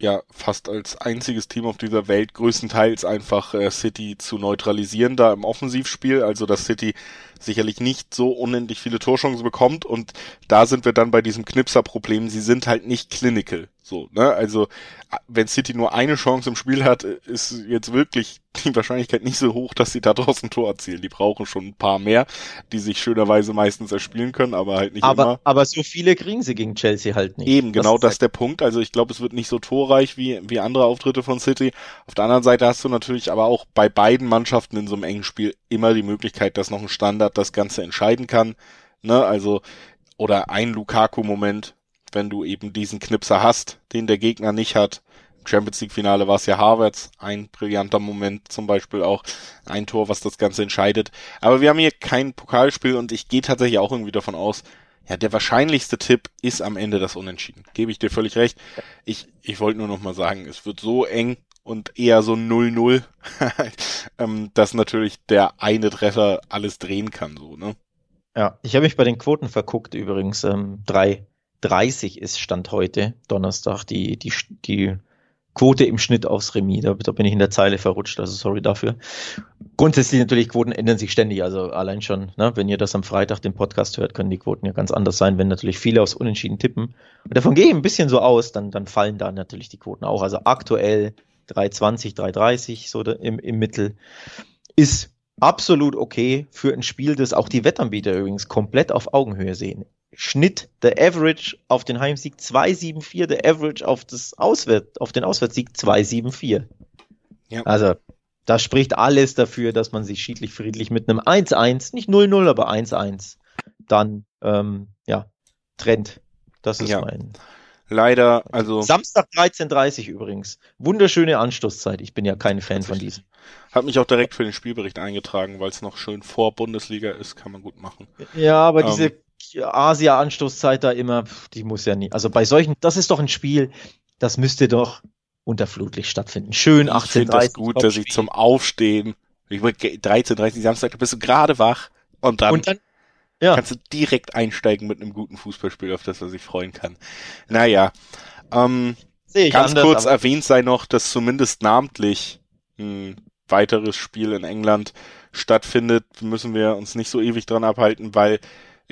ja fast als einziges Team auf dieser Welt größtenteils einfach äh, City zu neutralisieren da im Offensivspiel, also dass City sicherlich nicht so unendlich viele Torchancen bekommt. Und da sind wir dann bei diesem Knipser-Problem, sie sind halt nicht clinical. So, ne? Also, wenn City nur eine Chance im Spiel hat, ist jetzt wirklich die Wahrscheinlichkeit nicht so hoch, dass sie da draußen ein Tor erzielen. Die brauchen schon ein paar mehr, die sich schönerweise meistens erspielen können, aber halt nicht aber, immer. Aber so viele kriegen sie gegen Chelsea halt nicht. Eben, genau das, das ist der Punkt. Also ich glaube, es wird nicht so torreich wie, wie andere Auftritte von City. Auf der anderen Seite hast du natürlich aber auch bei beiden Mannschaften in so einem engen Spiel immer die Möglichkeit, dass noch ein Standard das Ganze entscheiden kann. Ne? Also, oder ein Lukaku-Moment, wenn du eben diesen Knipser hast, den der Gegner nicht hat. Im Champions League Finale war es ja Harvards, ein brillanter Moment zum Beispiel auch, ein Tor, was das Ganze entscheidet. Aber wir haben hier kein Pokalspiel und ich gehe tatsächlich auch irgendwie davon aus, ja, der wahrscheinlichste Tipp ist am Ende das Unentschieden. Gebe ich dir völlig recht. Ich, ich wollte nur noch mal sagen, es wird so eng und eher so 0-0, *laughs* ähm, dass natürlich der eine Treffer alles drehen kann, so, ne? Ja, ich habe mich bei den Quoten verguckt übrigens. Ähm, drei 30 ist Stand heute, Donnerstag, die, die, die Quote im Schnitt aufs Remis. Da, da bin ich in der Zeile verrutscht, also sorry dafür. Grundsätzlich natürlich, Quoten ändern sich ständig. Also allein schon, ne, wenn ihr das am Freitag den Podcast hört, können die Quoten ja ganz anders sein, wenn natürlich viele aus Unentschieden tippen. Und davon gehe ich ein bisschen so aus, dann, dann fallen da natürlich die Quoten auch. Also aktuell 320, 330 so im, im Mittel ist absolut okay für ein Spiel, das auch die Wettanbieter übrigens komplett auf Augenhöhe sehen. Schnitt, der Average auf den Heimsieg 2,74, der Average auf, das Auswärt, auf den Auswärtssieg 2,74. Ja. Also, das spricht alles dafür, dass man sich schiedlich friedlich mit einem 1-1, nicht 0-0, aber 1-1, dann, ähm, ja, trennt. Das ist ja. mein. Leider, also. Samstag 13.30 übrigens. Wunderschöne Anstoßzeit. Ich bin ja kein Fan von diesem. Hat mich auch direkt für den Spielbericht eingetragen, weil es noch schön vor Bundesliga ist, kann man gut machen. Ja, aber ähm, diese Asia-Anstoßzeit da immer, die muss ja nie. Also bei solchen, das ist doch ein Spiel, das müsste doch unter Flutlicht stattfinden. Schön 18.30 Ich finde das gut, dass ich zum Aufstehen, 13.30 Samstag, da bist du gerade wach und dann, und dann ja. kannst du direkt einsteigen mit einem guten Fußballspiel, auf das er sich freuen kann. Naja, ähm, ganz anders, kurz erwähnt sei noch, dass zumindest namentlich ein weiteres Spiel in England stattfindet, müssen wir uns nicht so ewig dran abhalten, weil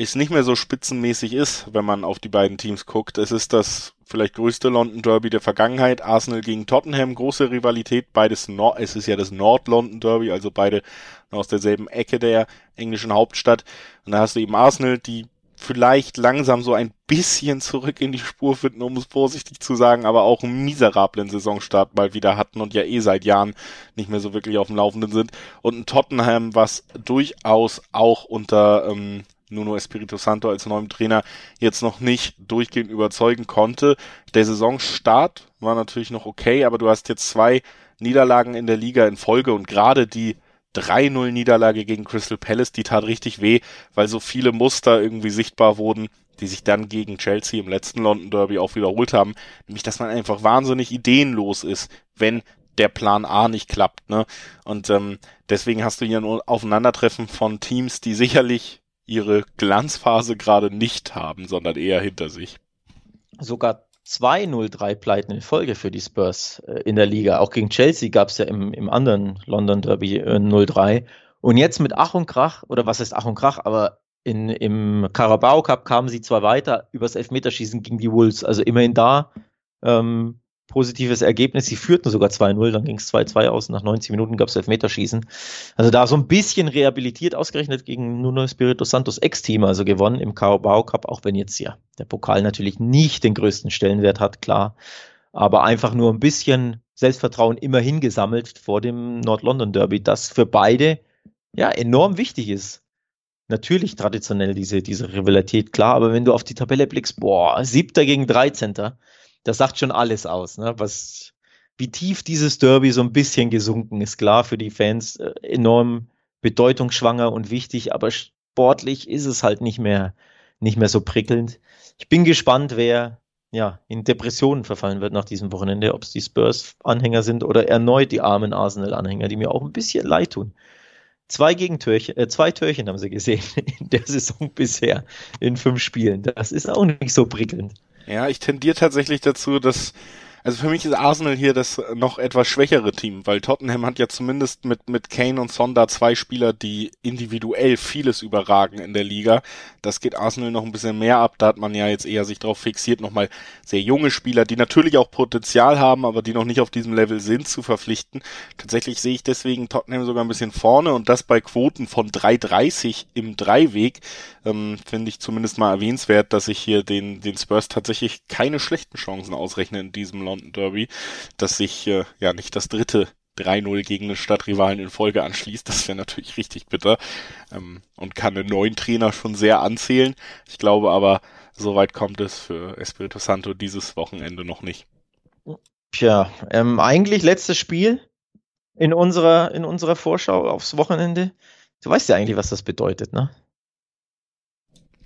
es nicht mehr so spitzenmäßig ist, wenn man auf die beiden Teams guckt. Es ist das vielleicht größte London Derby der Vergangenheit. Arsenal gegen Tottenham, große Rivalität. Beides Nord, es ist ja das Nord London Derby, also beide aus derselben Ecke der englischen Hauptstadt. Und da hast du eben Arsenal, die vielleicht langsam so ein bisschen zurück in die Spur finden, um es vorsichtig zu sagen, aber auch einen miserablen Saisonstart mal wieder hatten und ja eh seit Jahren nicht mehr so wirklich auf dem Laufenden sind. Und ein Tottenham, was durchaus auch unter ähm, Nuno Espirito Santo als neuem Trainer jetzt noch nicht durchgehend überzeugen konnte. Der Saisonstart war natürlich noch okay, aber du hast jetzt zwei Niederlagen in der Liga in Folge und gerade die 3-0 Niederlage gegen Crystal Palace, die tat richtig weh, weil so viele Muster irgendwie sichtbar wurden, die sich dann gegen Chelsea im letzten London Derby auch wiederholt haben, nämlich dass man einfach wahnsinnig ideenlos ist, wenn der Plan A nicht klappt, ne? Und ähm, deswegen hast du hier ein Aufeinandertreffen von Teams, die sicherlich ihre Glanzphase gerade nicht haben, sondern eher hinter sich. Sogar zwei 0-3 Pleiten in Folge für die Spurs äh, in der Liga. Auch gegen Chelsea gab es ja im, im anderen London Derby äh, 0-3. Und jetzt mit Ach und Krach, oder was heißt Ach und Krach, aber in, im Carabao Cup kamen sie zwar weiter übers Elfmeterschießen gegen die Wolves, also immerhin da ähm, positives Ergebnis. Sie führten sogar 2-0, dann ging es 2-2 aus. Nach 90 Minuten gab es Elfmeterschießen. Also da so ein bisschen rehabilitiert, ausgerechnet gegen Nuno Espirito Santos Ex-Team, also gewonnen im Carabao Cup, auch wenn jetzt ja der Pokal natürlich nicht den größten Stellenwert hat, klar. Aber einfach nur ein bisschen Selbstvertrauen immerhin gesammelt vor dem Nord-London Derby, das für beide ja enorm wichtig ist. Natürlich traditionell diese, diese Rivalität, klar, aber wenn du auf die Tabelle blickst, boah, siebter gegen dreizehnter, das sagt schon alles aus, ne? Was, wie tief dieses Derby so ein bisschen gesunken ist, klar für die Fans äh, enorm bedeutungsschwanger und wichtig, aber sportlich ist es halt nicht mehr, nicht mehr so prickelnd. Ich bin gespannt, wer ja, in Depressionen verfallen wird nach diesem Wochenende, ob es die Spurs-Anhänger sind oder erneut die armen Arsenal-Anhänger, die mir auch ein bisschen leid tun. Zwei Gegentörchen, äh, zwei Törchen haben sie gesehen *laughs* in der Saison bisher in fünf Spielen. Das ist auch nicht so prickelnd. Ja, ich tendiere tatsächlich dazu, dass also für mich ist Arsenal hier das noch etwas schwächere Team, weil Tottenham hat ja zumindest mit, mit Kane und Sonda zwei Spieler, die individuell vieles überragen in der Liga. Das geht Arsenal noch ein bisschen mehr ab. Da hat man ja jetzt eher sich darauf fixiert, nochmal sehr junge Spieler, die natürlich auch Potenzial haben, aber die noch nicht auf diesem Level sind, zu verpflichten. Tatsächlich sehe ich deswegen Tottenham sogar ein bisschen vorne und das bei Quoten von 3,30 im Dreiweg. Ähm, Finde ich zumindest mal erwähnenswert, dass ich hier den, den Spurs tatsächlich keine schlechten Chancen ausrechne in diesem London Derby, dass sich äh, ja nicht das dritte 3-0 gegen eine Stadtrivalen in Folge anschließt. Das wäre natürlich richtig bitter ähm, und kann einen neuen Trainer schon sehr anzählen. Ich glaube aber, soweit kommt es für Espirito Santo dieses Wochenende noch nicht. Tja, ähm, eigentlich letztes Spiel in unserer, in unserer Vorschau aufs Wochenende. Du weißt ja eigentlich, was das bedeutet, ne?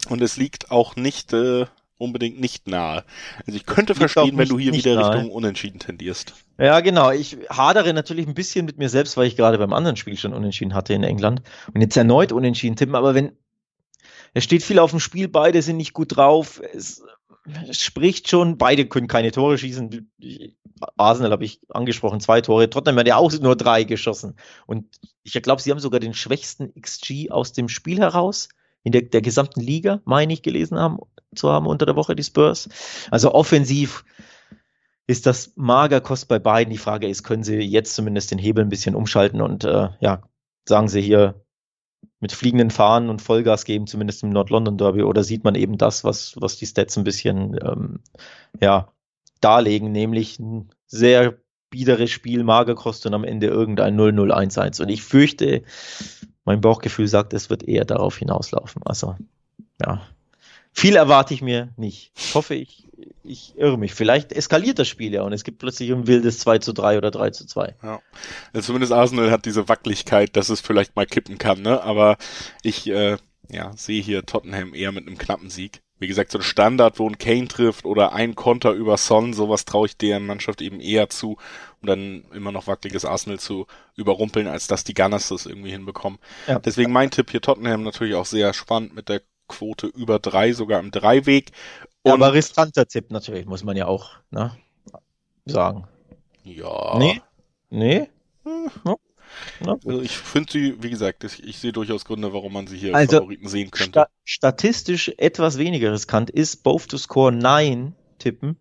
Und es liegt auch nicht äh, unbedingt nicht nahe. Also ich könnte verstehen, wenn du hier wieder nahe. Richtung Unentschieden tendierst. Ja, genau. Ich hadere natürlich ein bisschen mit mir selbst, weil ich gerade beim anderen Spiel schon Unentschieden hatte in England und jetzt erneut Unentschieden tippen. Aber wenn es steht viel auf dem Spiel, beide sind nicht gut drauf. Es, es spricht schon, beide können keine Tore schießen. Arsenal habe ich angesprochen, zwei Tore. Tottenham hat ja auch nur drei geschossen. Und ich glaube, sie haben sogar den schwächsten XG aus dem Spiel heraus in der, der gesamten Liga, meine ich, gelesen haben, zu haben unter der Woche, die Spurs. Also offensiv ist das mager Kost bei beiden. Die Frage ist, können sie jetzt zumindest den Hebel ein bisschen umschalten und äh, ja, sagen sie hier mit fliegenden Fahnen und Vollgas geben, zumindest im Nord-London Derby, oder sieht man eben das, was, was die Stats ein bisschen ähm, ja, darlegen, nämlich ein sehr biederes Spiel, mager Kost und am Ende irgendein 0-0-1-1. Und ich fürchte, mein Bauchgefühl sagt, es wird eher darauf hinauslaufen. Also, ja. Viel erwarte ich mir nicht. Ich hoffe, ich, ich irre mich. Vielleicht eskaliert das Spiel ja und es gibt plötzlich ein wildes 2 zu 3 oder 3 zu 2. Ja. Also zumindest Arsenal hat diese Wackeligkeit, dass es vielleicht mal kippen kann, ne? Aber ich äh, ja, sehe hier Tottenham eher mit einem knappen Sieg. Wie gesagt, so ein Standard, wo ein Kane trifft oder ein Konter über Son, sowas traue ich deren Mannschaft eben eher zu um dann immer noch wackeliges Arsenal zu überrumpeln, als dass die Gunners das irgendwie hinbekommen. Ja. Deswegen mein Tipp hier Tottenham natürlich auch sehr spannend mit der Quote über drei, sogar im Dreiweg. Und ja, aber riskanter Tipp natürlich, muss man ja auch ne, sagen. Ja. Nee? Nee? Hm. Also ich finde sie, wie gesagt, ich, ich, sehe durchaus Gründe, warum man sie hier als also Favoriten sehen könnte. Sta statistisch etwas weniger riskant ist, both to score 9 tippen,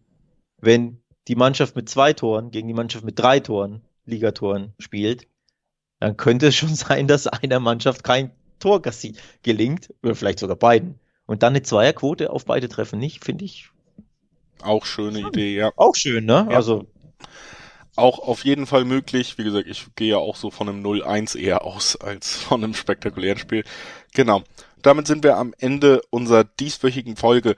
wenn die Mannschaft mit zwei Toren gegen die Mannschaft mit drei Toren, Ligatoren spielt, dann könnte es schon *laughs* sein, dass einer Mannschaft kein Tor gelingt, oder vielleicht sogar beiden. Und dann eine Zweierquote auf beide Treffen nicht, finde ich. Auch schöne Idee, ja. Auch schön, ne? Ja. Also. Auch auf jeden Fall möglich. Wie gesagt, ich gehe ja auch so von einem 0-1 eher aus als von einem spektakulären Spiel. Genau. Damit sind wir am Ende unserer dieswöchigen Folge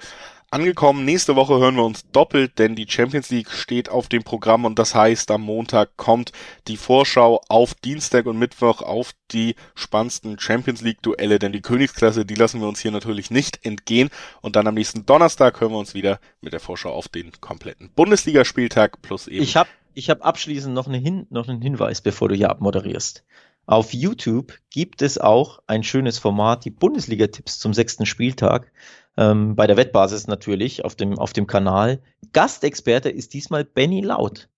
angekommen. Nächste Woche hören wir uns doppelt, denn die Champions League steht auf dem Programm und das heißt, am Montag kommt die Vorschau auf Dienstag und Mittwoch auf die spannendsten Champions League Duelle, denn die Königsklasse, die lassen wir uns hier natürlich nicht entgehen und dann am nächsten Donnerstag hören wir uns wieder mit der Vorschau auf den kompletten Bundesligaspieltag plus eben. Ich habe ich hab abschließend noch, eine Hin noch einen Hinweis, bevor du hier abmoderierst. Auf YouTube gibt es auch ein schönes Format, die Bundesliga-Tipps zum sechsten Spieltag ähm, bei der Wettbasis natürlich auf dem, auf dem Kanal. Gastexperte ist diesmal Benny Laut,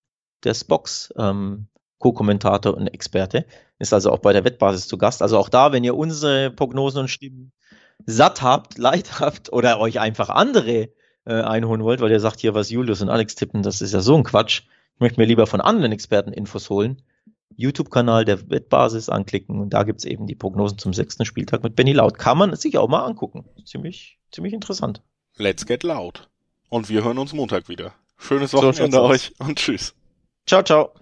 der Spox ähm, Co-Kommentator und Experte, ist also auch bei der Wettbasis zu Gast. Also auch da, wenn ihr unsere Prognosen und Stimmen satt habt, *laughs* leid habt oder euch einfach andere äh, einholen wollt, weil ihr sagt hier, was Julius und Alex tippen, das ist ja so ein Quatsch. Ich möchte mir lieber von anderen Experten Infos holen. YouTube-Kanal der Wettbasis anklicken und da gibt's eben die Prognosen zum sechsten Spieltag mit Benny Laut. Kann man sich auch mal angucken. Ziemlich, ziemlich interessant. Let's get loud. Und wir hören uns Montag wieder. Schönes Wochenende so euch und tschüss. Ciao, ciao.